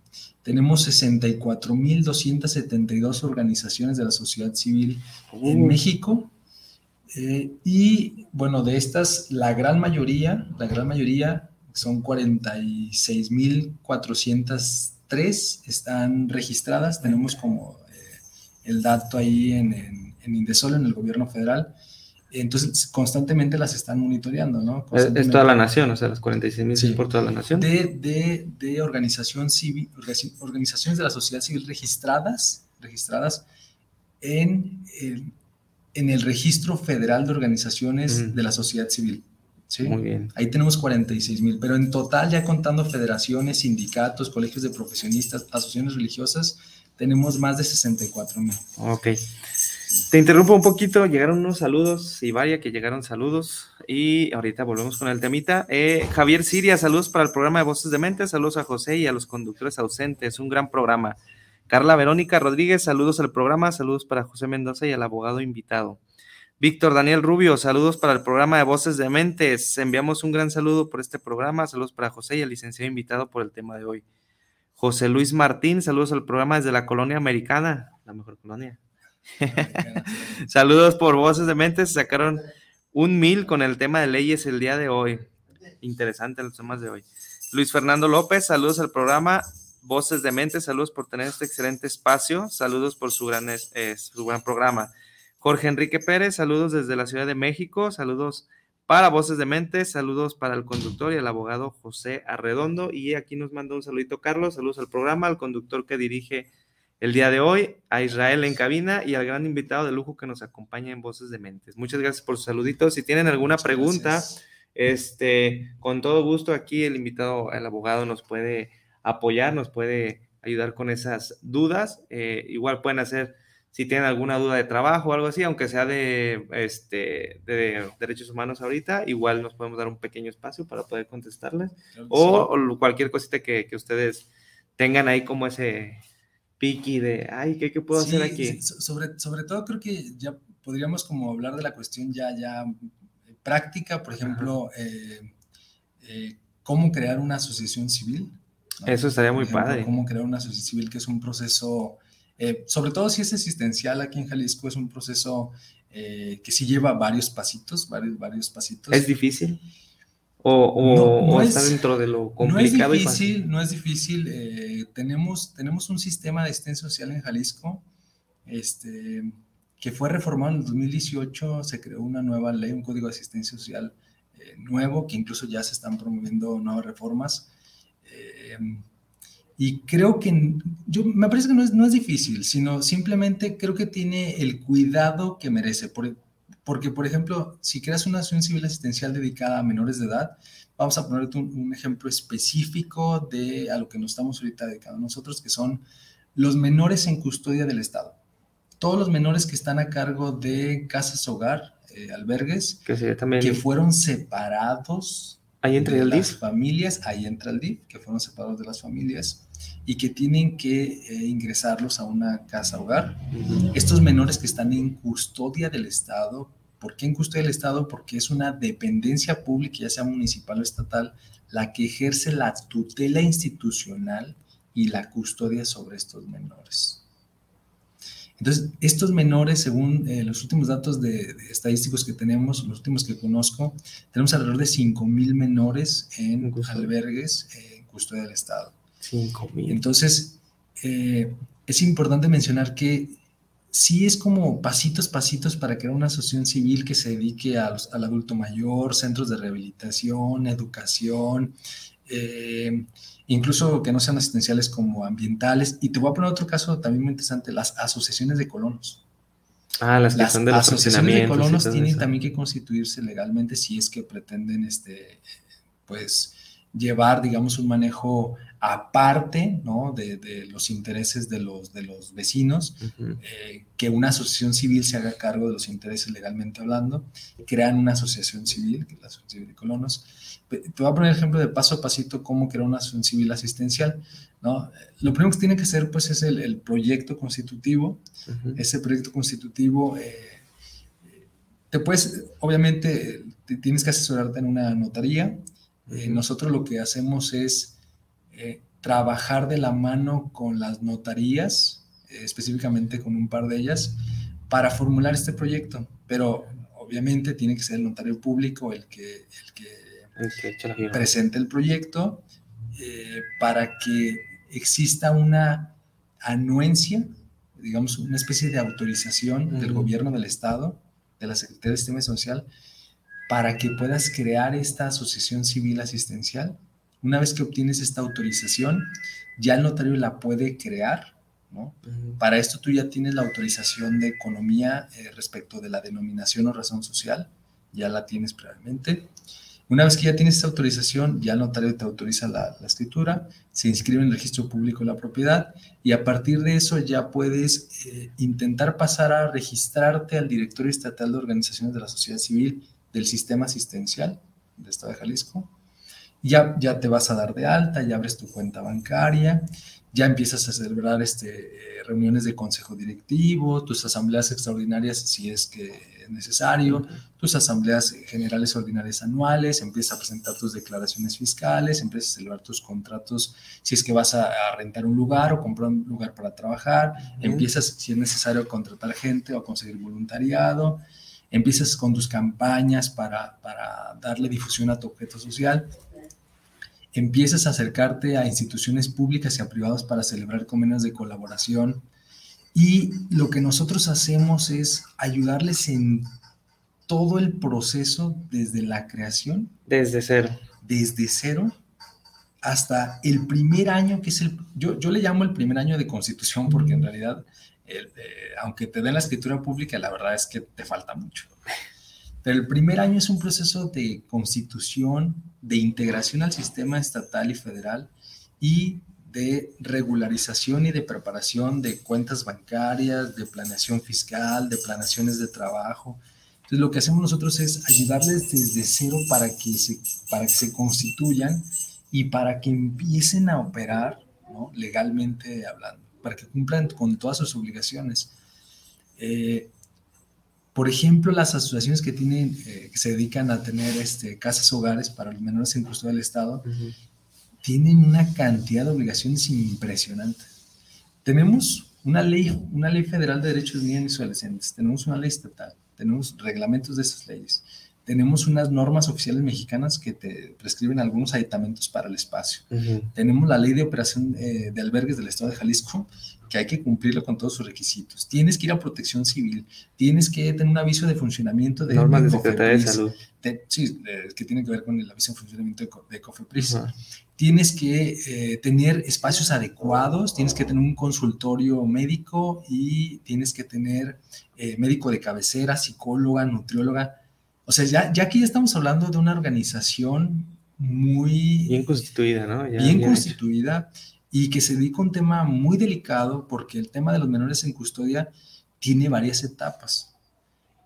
Speaker 5: tenemos 64.272 organizaciones de la sociedad civil en
Speaker 9: Uh,
Speaker 5: México. Eh, y bueno, de estas, la gran mayoría, la gran mayoría, son 46.403, están registradas. Tenemos como eh, el dato ahí en, en, en Indesol, en el gobierno federal. Entonces, constantemente las están monitoreando, ¿no?
Speaker 9: es, toda la nación, o sea, las 46 mil
Speaker 5: Sí.
Speaker 9: por toda la nación.
Speaker 5: De, de, de organización civil, organi- organizaciones de la sociedad civil registradas, registradas en el, en el registro federal de organizaciones de la sociedad civil. ¿sí?
Speaker 9: Muy bien.
Speaker 5: Ahí tenemos 46 mil, pero en total, ya contando federaciones, sindicatos, colegios de profesionistas, asociaciones religiosas, tenemos más de 64 mil.
Speaker 9: Ok. Te interrumpo un poquito, llegaron unos saludos, y vaya que llegaron saludos, y ahorita volvemos con el temita. Eh, Javier Siria, saludos para el programa de Voces de Mente, saludos a José y a los conductores ausentes, un gran programa. Carla Verónica Rodríguez, saludos al programa, saludos para José Mendoza y al abogado invitado. Víctor Daniel Rubio, saludos para el programa de Voces de Mentes. Enviamos un gran saludo por este programa, saludos para José y al licenciado invitado por el tema de hoy. José Luis Martín, saludos al programa desde la colonia americana, la mejor colonia. Saludos por Voces de Mentes. Sacaron un mil con el tema de leyes el día de hoy. Interesante los temas de hoy. Luis Fernando López, saludos al programa Voces de Mentes. Saludos por tener este excelente espacio. Saludos por su gran, eh, su gran programa. Jorge Enrique Pérez, saludos desde la Ciudad de México. Saludos para Voces de Mentes. Saludos para el conductor y el abogado José Arredondo. Y aquí nos manda un saludito Carlos. Saludos al programa, al conductor que dirige el día de hoy, a Israel en cabina y al gran invitado de lujo que nos acompaña en Voces de Mentes. Muchas gracias por sus saluditos. Si tienen alguna
Speaker 5: Muchas
Speaker 9: pregunta,
Speaker 5: gracias.
Speaker 9: este, con todo gusto aquí el invitado, el abogado nos puede apoyar, nos puede ayudar con esas dudas. Eh, igual pueden hacer, si tienen alguna duda de trabajo o algo así, aunque sea de, este, de derechos humanos ahorita, igual nos podemos dar un pequeño espacio para poder contestarles. O, o cualquier cosita que, que ustedes tengan ahí como ese piqui de, ay, ¿qué, qué puedo
Speaker 5: Sí,
Speaker 9: hacer aquí?
Speaker 5: sobre, sobre todo creo que ya podríamos como hablar de la cuestión ya, ya práctica, por ejemplo, eh, eh, cómo crear una asociación civil. ¿No?
Speaker 9: Eso estaría muy
Speaker 5: ejemplo,
Speaker 9: padre.
Speaker 5: Cómo crear una asociación civil, que es un proceso, eh, sobre todo si es existencial aquí en Jalisco, es un proceso eh, que sí lleva varios pasitos, varios, varios pasitos.
Speaker 9: ¿Es difícil? ¿O, o-
Speaker 5: No, no
Speaker 9: o
Speaker 5: es-
Speaker 9: está dentro de lo
Speaker 5: No es
Speaker 9: complicado y fácil?
Speaker 5: difícil, no es difícil. eh, tenemos, tenemos un sistema de asistencia social en Jalisco este, que fue reformado en el 2018. Se creó una nueva ley, un código de asistencia social eh, nuevo, que incluso ya se están promoviendo nuevas reformas. Eh, y creo que yo me parece que no es, no es difícil, sino simplemente creo que tiene el cuidado que merece. Por- porque, por ejemplo, si creas una asociación civil asistencial dedicada a menores de edad, vamos a ponerte un, un ejemplo específico de a lo que nos estamos ahorita dedicando nosotros, que son los menores en custodia del Estado. Todos los menores que están a cargo de casas hogar, eh, albergues,
Speaker 9: Que sería también...
Speaker 5: que fueron separados
Speaker 9: Ahí entra el
Speaker 5: las
Speaker 9: DIF.
Speaker 5: familias, ahí entra el DIF, que fueron separados de las familias y que tienen que eh, ingresarlos a una casa hogar. Estos menores que están en custodia del Estado, ¿por qué en custodia del Estado? Porque es una dependencia pública, ya sea municipal o estatal, la que ejerce la tutela institucional y la custodia sobre estos menores. Entonces, estos menores, según eh, los últimos datos de, de estadísticos que tenemos, los últimos que conozco, tenemos alrededor de 5 mil menores en
Speaker 9: custodia.
Speaker 5: albergues eh, en custodia del Estado.
Speaker 9: Cinco mil.
Speaker 5: Entonces, eh, es importante mencionar que sí es como pasitos, pasitos para crear una asociación civil que se dedique a los- al adulto mayor, centros de rehabilitación, educación, eh, incluso que no sean asistenciales como ambientales. Y te voy a poner otro caso también muy interesante, las asociaciones de colonos.
Speaker 9: Ah, las que
Speaker 5: Las
Speaker 9: son de los
Speaker 5: asociaciones de colonos tienen
Speaker 9: eso.
Speaker 5: también que constituirse legalmente si es que pretenden, este, pues, llevar, digamos, un manejo aparte, ¿no? De, de los intereses de los, de los vecinos, eh, que una asociación civil se haga cargo de los intereses legalmente hablando, crean una asociación civil, que es la Asociación Civil de Colonos. Te voy a poner el ejemplo de paso a pasito cómo crear una asociación civil asistencial, ¿no? Lo primero que tiene que hacer, pues, es el, el proyecto constitutivo, ese proyecto constitutivo, eh, te puedes, obviamente, te tienes que asesorarte en una notaría. Eh,
Speaker 9: Ujú.
Speaker 5: nosotros lo que hacemos es eh, trabajar de la mano con las notarías, eh, específicamente con un par de ellas, para formular este proyecto. Pero obviamente tiene que ser el notario público el que, el que
Speaker 9: El
Speaker 5: presente el proyecto eh, para que exista una anuencia, digamos, una especie de autorización del gobierno del Estado, de la Secretaría de Sistema Social, para que puedas crear esta asociación civil asistencial. Una vez que obtienes esta autorización, ya el notario la puede crear, ¿no? Para esto tú ya tienes la autorización de economía eh, respecto de la denominación o razón social, ya la tienes previamente. Una vez que ya tienes esta autorización, ya el notario te autoriza la, la, escritura, se inscribe en el registro público de la propiedad y a partir de eso ya puedes eh, intentar pasar a registrarte al directorio estatal de organizaciones de la sociedad civil del sistema asistencial del Estado de Jalisco. Ya, ya te vas a dar de alta, ya abres tu cuenta bancaria, ya empiezas a celebrar este, reuniones de consejo directivo, tus asambleas extraordinarias si es que es necesario, tus asambleas generales ordinarias anuales, empiezas a presentar tus declaraciones fiscales, empiezas a celebrar tus contratos si es que vas a, a rentar un lugar o comprar un lugar para trabajar, empiezas si es necesario a contratar gente o a conseguir voluntariado, empiezas con tus campañas para, para darle difusión a tu objeto social empiezas a acercarte a instituciones públicas y a privadas para celebrar convenios de colaboración. Y lo que nosotros hacemos es ayudarles en todo el proceso desde la creación.
Speaker 9: Desde cero.
Speaker 5: Desde cero hasta el primer año, que es el, yo, yo le llamo el primer año de constitución, porque en realidad, eh, aunque te den la escritura pública, la verdad es que te falta mucho. Pero el primer año es un proceso de constitución, de integración al sistema estatal y federal y de regularización y de preparación de cuentas bancarias, de planeación fiscal, de planeaciones de trabajo. Entonces lo que hacemos nosotros es ayudarles desde cero para que se, para que se constituyan y para que empiecen a operar legalmente hablando, para que cumplan con todas sus obligaciones. Eh, por ejemplo, las asociaciones que tienen, eh, que se dedican a tener este, casas hogares para los menores en custodia del Estado, uh -huh. tienen una cantidad de obligaciones impresionante. Tenemos una ley, una ley federal de derechos de niños y adolescentes, tenemos una ley estatal, tenemos reglamentos de esas leyes, tenemos unas normas oficiales mexicanas que te prescriben algunos aditamentos para el espacio. Uh -huh. Tenemos la ley de operación eh, de albergues del Estado de Jalisco, que hay que cumplirlo con todos sus requisitos. Tienes que ir a protección civil, tienes que tener un aviso de funcionamiento de...
Speaker 9: Normas de Secretaría de Salud.
Speaker 5: De, sí, de, que tiene que ver con el aviso de funcionamiento de, de COFEPRIS. Uh -huh. Tienes que eh, tener espacios adecuados, tienes que tener un consultorio médico y tienes que tener eh, médico de cabecera, psicóloga, nutrióloga. O sea, ya, ya aquí ya estamos hablando de una organización muy...
Speaker 9: Bien constituida, ¿no?
Speaker 5: Ya, bien, bien constituida y que se dedica a un tema muy delicado porque el tema de los menores en custodia tiene varias etapas.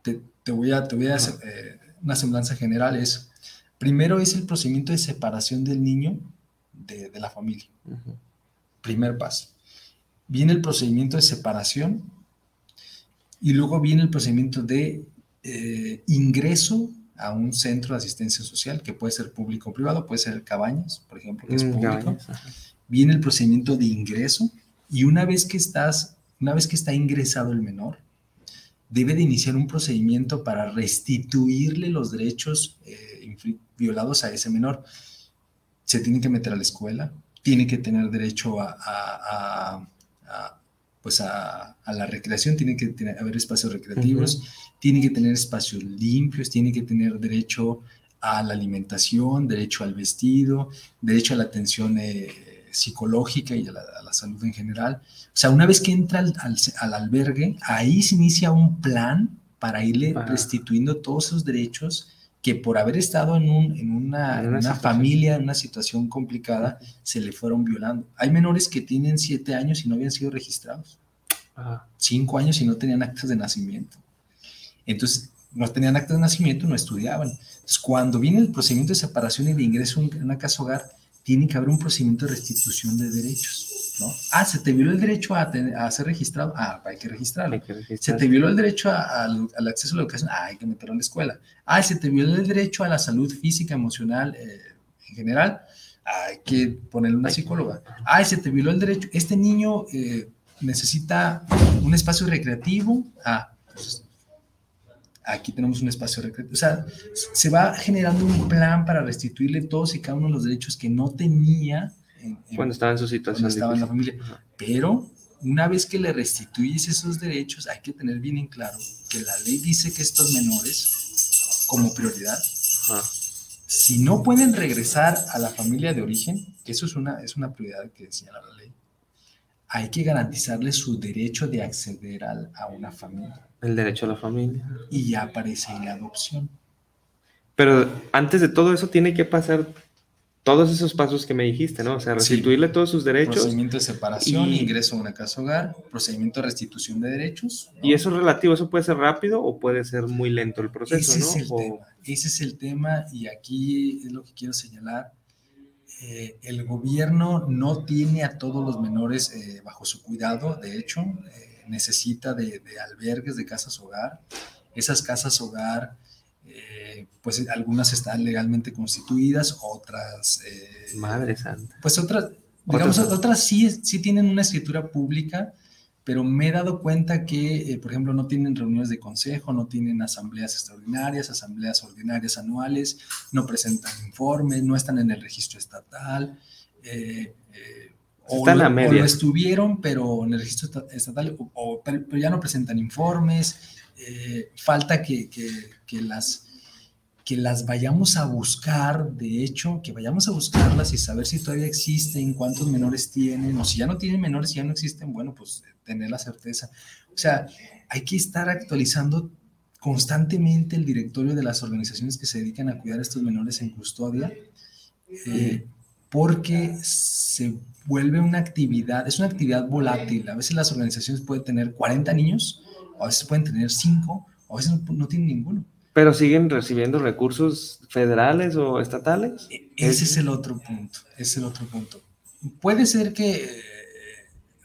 Speaker 5: Te, te voy a, te voy a hacer eh, una semblanza general. Es, primero es el procedimiento de separación del niño de, de la familia. Uh -huh. Primer paso. Viene el procedimiento de separación y luego viene el procedimiento de eh, ingreso a un centro de asistencia social que puede ser público o privado, puede ser cabañas, por ejemplo, que es público. Cabañas, viene el procedimiento de ingreso y una vez que estás, una vez que está ingresado el menor, debe de iniciar un procedimiento para restituirle los derechos eh, violados a ese menor. Se tiene que meter a la escuela, tiene que tener derecho a, a, a, a pues a, la recreación, tiene que tener, haber espacios recreativos, uh -huh. tiene que tener espacios limpios, tiene que tener derecho a la alimentación, derecho al vestido, derecho a la atención eh, psicológica y a la, a la, salud en general. O sea, una vez que entra al, al, al albergue, ahí se inicia un plan para irle ah. restituyendo todos esos derechos que por haber estado en, un, en una, en una, una familia, en una situación complicada, se le fueron violando. Hay menores que tienen siete años y no habían sido registrados. Ah. Cinco años y no tenían actas de nacimiento. Entonces, no tenían actas de nacimiento, no estudiaban. Entonces, cuando viene el procedimiento de separación y de ingreso en una casa hogar, tiene que haber un procedimiento de restitución de derechos, ¿no? Ah, se te violó el derecho a, tener, a ser registrado, ah, hay que registrarlo. Hay que registrar. Se te violó el derecho a, a, al acceso a la educación, ah, hay que meterlo en la escuela. Ah, se te violó el derecho a la salud física, emocional, eh, en general, hay que ponerle una psicóloga. Ah, se te violó el derecho, este niño eh, necesita un espacio recreativo, ah, pues aquí tenemos un espacio recreativo. O sea, se va generando un plan para restituirle todos y cada uno de los derechos que no tenía
Speaker 9: en, en, cuando estaba en su situación.
Speaker 5: Cuando estaba en la familia. Pero una vez que le restituyes esos derechos, hay que tener bien en claro que la ley dice que estos menores, como prioridad, Ajá. si no pueden regresar a la familia de origen, que eso es una, es una prioridad que señala la ley, hay que garantizarles su derecho de acceder a, a una familia.
Speaker 9: El derecho a la familia.
Speaker 5: Y ya aparece ahí la adopción.
Speaker 9: Pero antes de todo eso tiene que pasar todos esos pasos que me dijiste, ¿no? O sea,
Speaker 5: Sí.
Speaker 9: restituirle todos sus derechos.
Speaker 5: Procedimiento de separación,
Speaker 9: Y-
Speaker 5: ingreso a una casa hogar, procedimiento de restitución de derechos. ¿no?
Speaker 9: Y eso es relativo, eso puede ser rápido o puede ser muy lento el proceso,
Speaker 5: Ese
Speaker 9: ¿no?
Speaker 5: es el
Speaker 9: O-
Speaker 5: tema. Ese es el tema y aquí es lo que quiero señalar. Eh, el gobierno no tiene a todos los menores eh, bajo su cuidado, de hecho, eh, necesita de, de albergues, de casas hogar. Esas casas hogar, pues algunas están legalmente constituidas, otras,
Speaker 9: Madre santa.
Speaker 5: pues otras, digamos,
Speaker 9: Otras-
Speaker 5: otras, sí, sí tienen una escritura pública, pero me he dado cuenta que, eh, por ejemplo, no tienen reuniones de consejo, no tienen asambleas extraordinarias, asambleas ordinarias anuales, no presentan informes, no están en el registro estatal. eh, eh, o,
Speaker 9: Están
Speaker 5: lo,
Speaker 9: a
Speaker 5: o lo estuvieron, pero en el registro esta- estatal, o- o- pero, ya no presentan informes. eh, falta que, que- que las que las vayamos a buscar, de hecho, que vayamos a buscarlas y saber si todavía existen, cuántos menores tienen, o si ya no tienen menores y ya no existen, bueno, pues tener la certeza. O sea, hay que estar actualizando constantemente el directorio de las organizaciones que se dedican a cuidar a estos menores en custodia, eh, porque se vuelve una actividad, es una actividad volátil. A veces las organizaciones pueden tener 40 niños, a veces pueden tener 5, a veces no, no tienen ninguno.
Speaker 9: ¿Pero siguen recibiendo recursos federales o estatales?
Speaker 5: E- Ese es el otro punto, es el otro punto. Puede ser que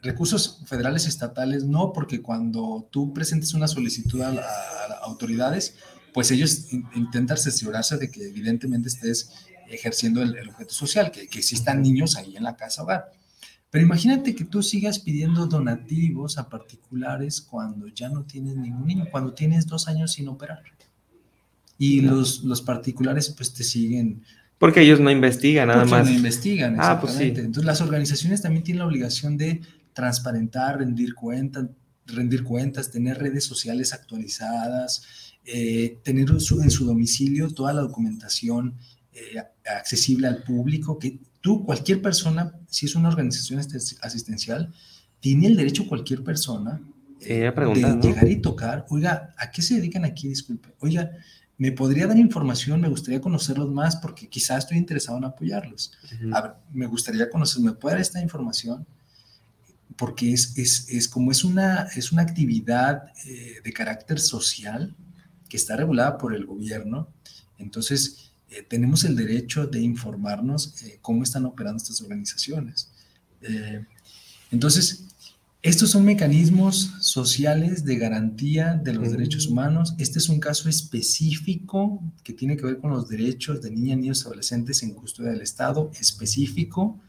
Speaker 5: recursos federales estatales no, porque cuando tú presentes una solicitud a, la- a autoridades, pues ellos in- intentan cerciorarse de que evidentemente estés ejerciendo el, el objeto social, que, que existan niños ahí en la casa hogar. Pero imagínate que tú sigas pidiendo donativos a particulares cuando ya no tienes ningún niño, cuando tienes dos años sin operar. Y los, los particulares pues te siguen
Speaker 9: Porque ellos no investigan nada
Speaker 5: porque
Speaker 9: más.
Speaker 5: no investigan,
Speaker 9: Ah, pues
Speaker 5: exactamente.
Speaker 9: sí.
Speaker 5: Entonces las organizaciones también tienen la obligación de transparentar, rendir cuentas, rendir cuentas, tener redes sociales actualizadas, eh, tener en su, en su domicilio toda la documentación eh, accesible al público, que tú, cualquier persona, si es una organización asist- asistencial, tiene el derecho cualquier persona
Speaker 9: ya
Speaker 5: de llegar y tocar, oiga, ¿a qué se dedican aquí? Disculpe, oiga, ¿me podría dar información? Me gustaría conocerlos más porque quizás estoy interesado en apoyarlos.
Speaker 9: Ujú.
Speaker 5: A ver, me gustaría conocer, ¿me puede dar esta información? Porque es, es, es como es una, es una actividad eh, de carácter social que está regulada por el gobierno. Entonces, eh, tenemos el derecho de informarnos eh, cómo están operando estas organizaciones. Entonces, estos son mecanismos sociales de garantía de los derechos humanos. Este es un caso específico que tiene que ver con los derechos de niñas, niños y adolescentes en custodia del Estado, específico.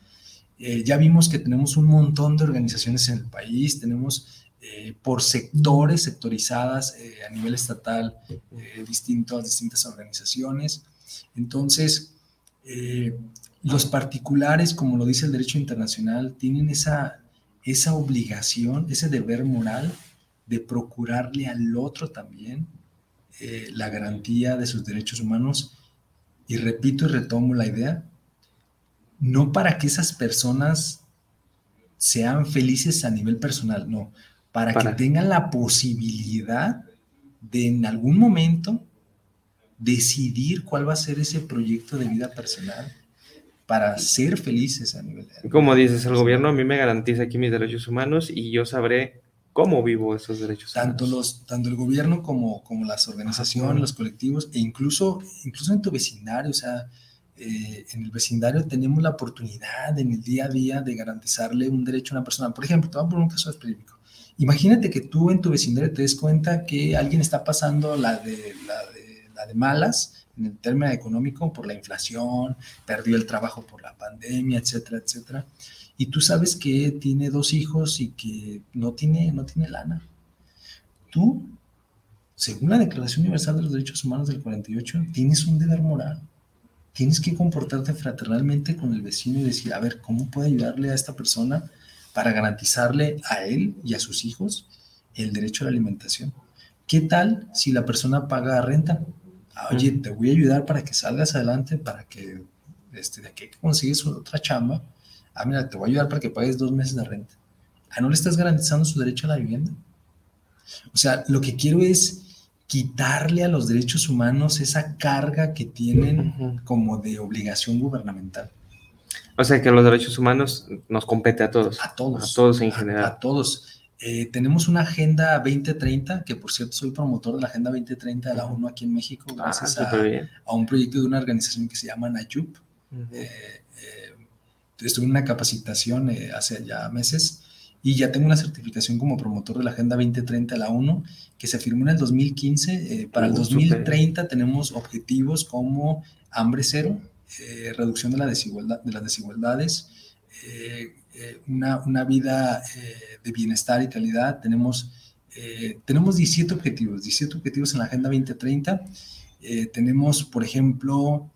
Speaker 5: Eh, ya vimos que tenemos un montón de organizaciones en el país, tenemos eh, por sectores, sectorizadas eh, a nivel estatal, distintas, organizaciones. Entonces, los particulares, como lo dice el derecho internacional, tienen esa, esa obligación, ese deber moral de procurarle al otro también la garantía de sus derechos humanos. Y repito y retomo la idea, no para que esas personas sean felices a nivel personal, no, para,
Speaker 9: Para.
Speaker 5: que tengan la posibilidad de en algún momento decidir cuál va a ser ese proyecto de vida personal para ser felices a nivel. a
Speaker 9: Como
Speaker 5: nivel
Speaker 9: dices, el gobierno a mí me garantiza aquí mis derechos humanos y yo sabré cómo vivo esos derechos
Speaker 5: tanto,
Speaker 9: humanos.
Speaker 5: los, tanto el gobierno como, como las organizaciones,
Speaker 9: claro.
Speaker 5: los colectivos, e incluso, incluso en tu vecindario, o sea, eh, en el vecindario tenemos la oportunidad en el día a día de garantizarle un derecho a una persona. Por ejemplo, te voy a poner un caso específico. Imagínate que tú en tu vecindario te des cuenta que alguien está pasando la de, la de, la de malas en el término económico por la inflación, perdió el trabajo por la pandemia, etcétera, etcétera. Y tú sabes que tiene dos hijos y que no tiene, no tiene lana. Tú, según la Declaración Universal de los Derechos Humanos del 48, tienes un deber moral. Tienes que comportarte fraternalmente con el vecino y decir, a ver, ¿cómo puedo ayudarle a esta persona para garantizarle a él y a sus hijos el derecho a la alimentación? ¿Qué tal si la persona paga renta? Oye, te voy a ayudar para que salgas adelante, para que este, de aquí que consigues otra chamba. Ah, mira, te voy a ayudar para que pagues dos meses de renta. Ah, ¿no le estás garantizando su derecho a la vivienda? O sea, lo que quiero es quitarle a los derechos humanos esa carga que tienen como de obligación gubernamental.
Speaker 9: O sea que los derechos humanos nos compete a todos.
Speaker 5: A todos.
Speaker 9: A todos en general.
Speaker 5: A, todos. Eh, tenemos una Agenda 2030, que por cierto soy promotor de la Agenda 2030 de la ONU aquí en México,
Speaker 9: Ah,
Speaker 5: gracias a, un proyecto de una organización que se llama NAYUP. Eh, eh, estuve en una capacitación hace ya meses y ya tengo una certificación como promotor de la Agenda 2030 de la ONU que se firmó en el 2015. Eh, para el
Speaker 9: Uh,
Speaker 5: 2030 tenemos objetivos como hambre cero, eh, reducción de, la desigualdad, de las desigualdades, eh, eh, una, una vida eh, de bienestar y calidad. Tenemos, eh, tenemos 17 objetivos, 17 objetivos en la Agenda 2030. Eh, tenemos, por ejemplo,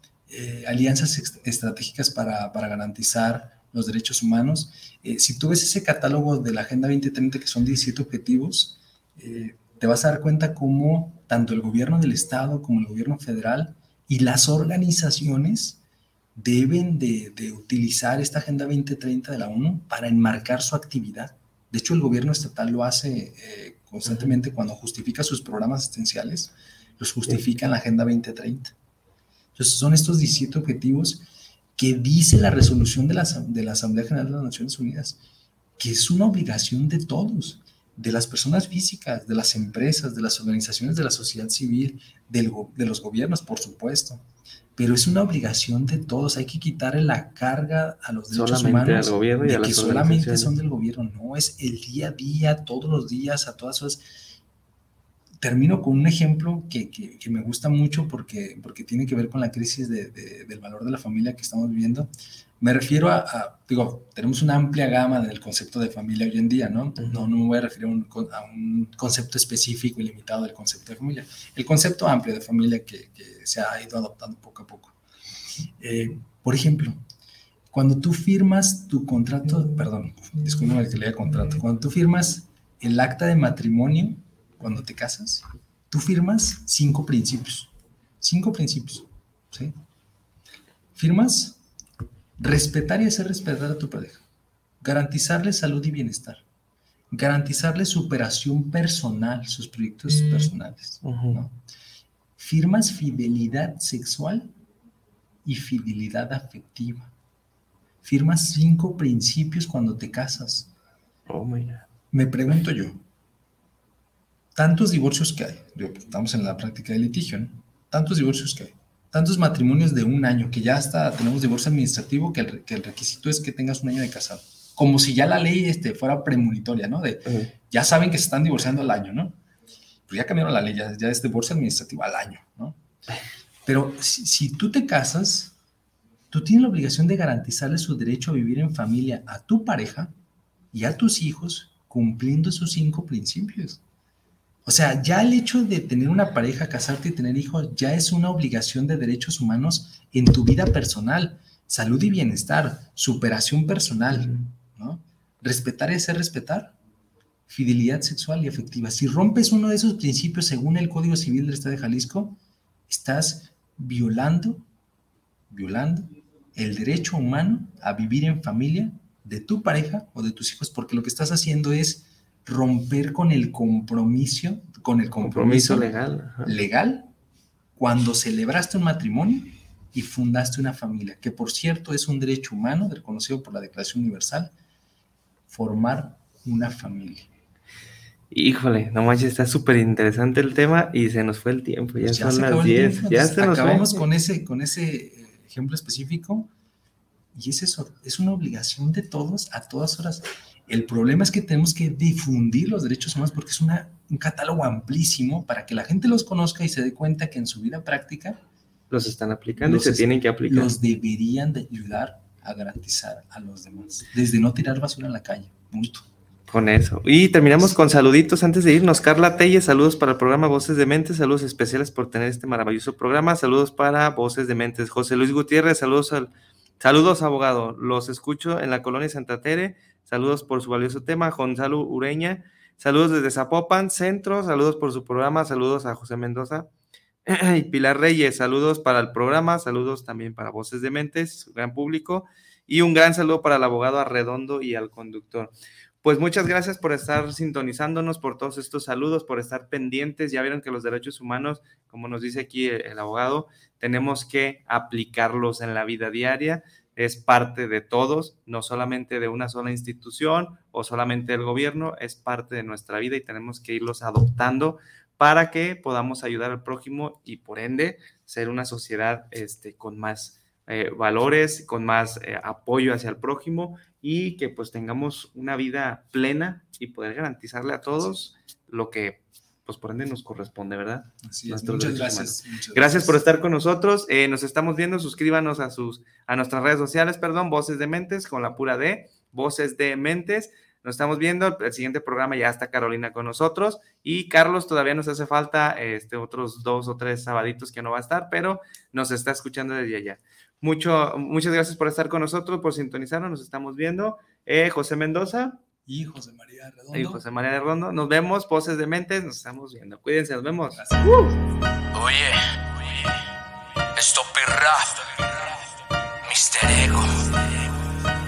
Speaker 5: alianzas estratégicas para, para garantizar los derechos humanos. Eh, si tú ves ese catálogo de la Agenda 2030, que son 17 objetivos, eh, te vas a dar cuenta cómo tanto el gobierno del Estado como el gobierno federal y las organizaciones deben de, de utilizar esta Agenda 2030 de la ONU para enmarcar su actividad. De hecho, el gobierno estatal lo hace eh, constantemente cuando justifica sus programas asistenciales, los justifica en la Agenda 2030. Entonces, son estos 17 objetivos que dice la resolución de la, de la Asamblea General de las Naciones Unidas, que es una obligación de todos, de las personas físicas, de las empresas, de las organizaciones de la sociedad civil, del de los gobiernos, por supuesto. Pero es una obligación de todos. Hay que quitarle la carga a los derechos
Speaker 9: Solamente
Speaker 5: humanos
Speaker 9: al gobierno y
Speaker 5: de
Speaker 9: a las
Speaker 5: que solamente son del gobierno. No, es el día a día, todos los días, a todas horas. Termino con un ejemplo que, que- que me gusta mucho porque, porque tiene que ver con la crisis de- de- del valor de la familia que estamos viviendo. Me refiero a, a- digo, tenemos una amplia gama del concepto de familia hoy en día, ¿no? No, no me voy a referir a un, a un concepto específico y limitado del concepto de familia. El concepto amplio de familia que, que se ha ido adoptando poco a poco. Eh, por ejemplo, cuando tú firmas tu contrato, perdón, disculpen que lea contrato, cuando tú firmas el acta de matrimonio, cuando te casas, tú firmas cinco principios, cinco principios, ¿sí? Firmas respetar y hacer respetar a tu pareja, garantizarle salud y bienestar, garantizarle superación personal, sus proyectos personales, ¿no? Firmas fidelidad sexual y fidelidad afectiva. Firmas cinco principios cuando te casas.
Speaker 9: Oh my God.
Speaker 5: Me pregunto yo, tantos divorcios que hay, pues, estamos en la práctica de litigio, ¿no? Tantos divorcios que hay, tantos matrimonios de un año, que ya hasta tenemos divorcio administrativo, que el, re- que el requisito es que tengas un año de casado. Como si ya la ley este, fuera premonitoria, ¿no? De, ya saben que se están divorciando al año, ¿no? Pues ya cambiaron la ley, ya, ya es divorcio administrativo al año, ¿no? Pero si, si tú te casas, tú tienes la obligación de garantizarle su derecho a vivir en familia a tu pareja y a tus hijos cumpliendo esos cinco principios. O sea, ya el hecho de tener una pareja, casarte y tener hijos, ya es una obligación de derechos humanos en tu vida personal, salud y bienestar, superación personal, ¿no? Respetar y hacer respetar, fidelidad sexual y afectiva. Si rompes uno de esos principios según el Código Civil del Estado de Jalisco, estás violando, violando el derecho humano a vivir en familia de tu pareja o de tus hijos, porque lo que estás haciendo es romper con el compromiso, con el compromiso,
Speaker 9: Compromiso legal. ajá.
Speaker 5: legal cuando celebraste un matrimonio y fundaste una familia, que por cierto es un derecho humano reconocido por la Declaración Universal, formar una familia.
Speaker 9: Híjole, no manches, está súper interesante el tema y se nos fue el tiempo. Ya
Speaker 5: Pues ya
Speaker 9: son las
Speaker 5: el
Speaker 9: 10.
Speaker 5: tiempo,
Speaker 9: Ya se nos
Speaker 5: acabamos
Speaker 9: fue.
Speaker 5: con ese, con ese ejemplo específico y es eso, es una obligación de todos a todas horas. El problema es que tenemos que difundir los derechos humanos porque es una, un catálogo amplísimo para que la gente los conozca y se dé cuenta que en su vida práctica
Speaker 9: Los están aplicando y
Speaker 5: Los
Speaker 9: se
Speaker 5: es-
Speaker 9: tienen que aplicar.
Speaker 5: los deberían de ayudar a garantizar a los demás. Desde no tirar basura en la calle, punto.
Speaker 9: Con eso. Y terminamos con saluditos antes de irnos. Carla Telle, saludos para el programa Voces de Mentes, saludos especiales por tener este maravilloso programa, saludos para Voces de Mentes. José Luis Gutiérrez, saludos al, saludos abogado, los escucho en la colonia Santa Tere, saludos por su valioso tema. Gonzalo Ureña, saludos desde Zapopan, Centro, saludos por su programa, saludos a José Mendoza. Y Pilar Reyes, saludos para el programa, saludos también para Voces de Mentes, su gran público, y un gran saludo para el abogado Arredondo y al conductor. pues muchas gracias por estar sintonizándonos, por todos estos saludos, por estar pendientes. Ya vieron que los derechos humanos, como nos dice aquí el, el abogado, tenemos que aplicarlos en la vida diaria. Es parte de todos, no solamente de una sola institución o solamente del gobierno, es parte de nuestra vida y tenemos que irlos adoptando para que podamos ayudar al prójimo y por ende ser una sociedad este, con más eh, valores, con más eh, apoyo hacia el prójimo y que pues tengamos una vida plena y poder garantizarle a todos lo que pues por ende nos corresponde, ¿verdad?
Speaker 5: Así es. Muchas gracias.
Speaker 9: Gracias por estar con nosotros. Eh, nos estamos viendo. Suscríbanos a sus a nuestras redes sociales, perdón, Voces de Mentes con la pura D, Voces de Mentes. Nos estamos viendo. El siguiente programa ya está Carolina con nosotros y Carlos todavía nos hace falta este otros dos o tres sabaditos que no va a estar, pero nos está escuchando desde allá. Mucho, muchas gracias por estar con nosotros, por sintonizarnos. Nos estamos viendo. Eh, José Mendoza
Speaker 5: Y José María Redondo.
Speaker 9: y José María de Rondo. Nos vemos. Voces de Mentes. Nos estamos viendo. Cuídense. Nos vemos.
Speaker 10: Oye, Stop Rap, Mr. Ego,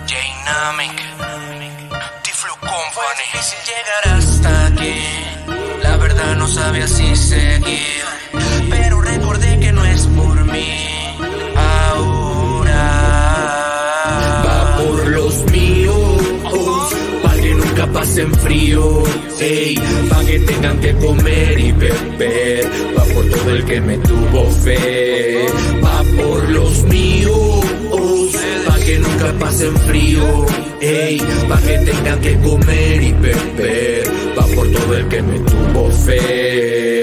Speaker 10: Dynamic, Tiflo Company. Difícil llegar hasta aquí, la verdad no sabía si pasen frío, ey, pa' que tengan que comer y beber, va por todo el que me tuvo fe, va por los míos, pa' que nunca pasen frío, ey, pa' que tengan que comer y beber, va por todo el que me tuvo fe.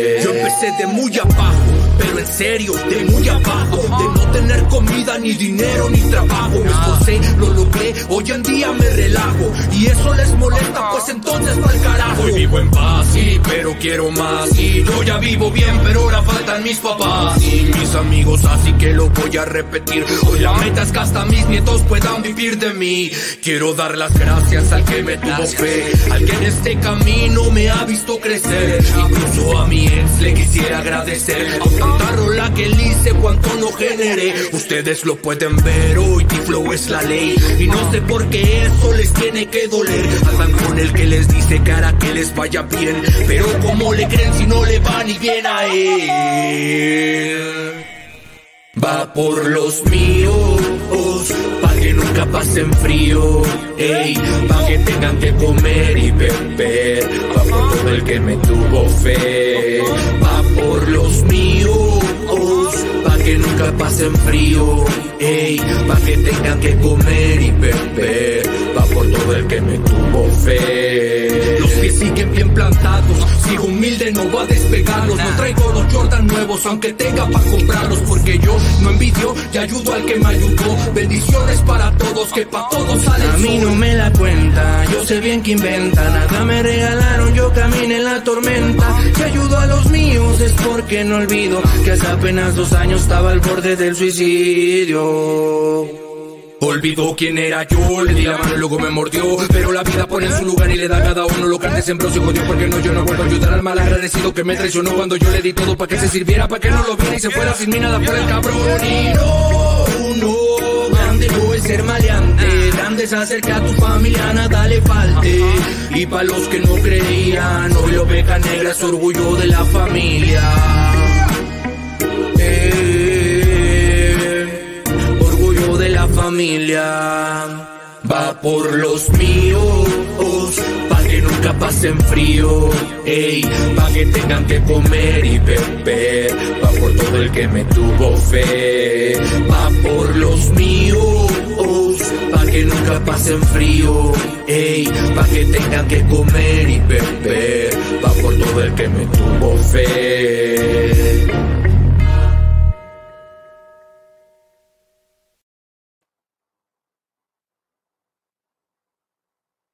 Speaker 10: De muy abajo, pero en serio, de muy abajo, de no tener comida, ni dinero, ni trabajo. Me esforcé, lo logré, hoy en día me relajo. Y eso les molesta, pues entonces va al carajo. Hoy vivo en paz, sí, pero quiero más. Y yo ya vivo bien, pero ahora faltan mis papás. Y mis amigos, así que lo voy a repetir. Hoy la meta es que hasta mis nietos puedan vivir de mí. Quiero dar las gracias al que me tuvo fe, al que en este camino me ha visto crecer. Incluso a mi ex le quisiera agradecer. Por tanta rola que le hice, cuánto no generé. Ustedes lo pueden ver, hoy T-Flow es la ley. Y no sé por qué eso les tiene que doler. Andan con el que les dice cara que les vaya bien. Pero como le creen si no le va ni bien a él. Va por los míos, pa' que nunca pasen frío, ey, pa' que tengan que comer y beber, va por todo el que me tuvo fe, por los míos, pa' que nunca pasen frío, ey, pa' que tengan que comer y beber, va por todo el que me tuvo fe. Pies siguen bien plantados, sigo humilde, no va a despegarlos, no traigo los Jordan nuevos, aunque tenga para comprarlos, porque yo no envidio y ayudo al que me ayudó. Bendiciones para todos, que pa' todos sale A mí no me la cuenta, yo sé bien que inventa. Nada me regalaron, yo caminé en la tormenta. Si ayudo a los míos es porque no olvido que hace apenas dos años estaba al borde del suicidio. Olvidó quién era yo, le di la mano y luego me mordió. Pero la vida pone en su lugar y le da cada uno lo que antes sembró. Se jodió porque no, yo no vuelvo ayudar al mal agradecido que me traicionó Cuando yo le di todo para que se sirviera, para que no lo viera y se fuera sin mí nada por el cabrón. Y no, no, grande no es ser maleante. Grande es que a tu familia nada le falte. Y para los que no creían, hoy lo oveja negra es orgullo de la familia familia. Va por los míos, pa' que nunca pasen frío, ey, pa' que tengan que comer y beber, va por todo el que me tuvo fe, va por los míos, pa' que nunca pasen frío, ey, pa' que tengan que comer y beber, va por todo el que me tuvo fe.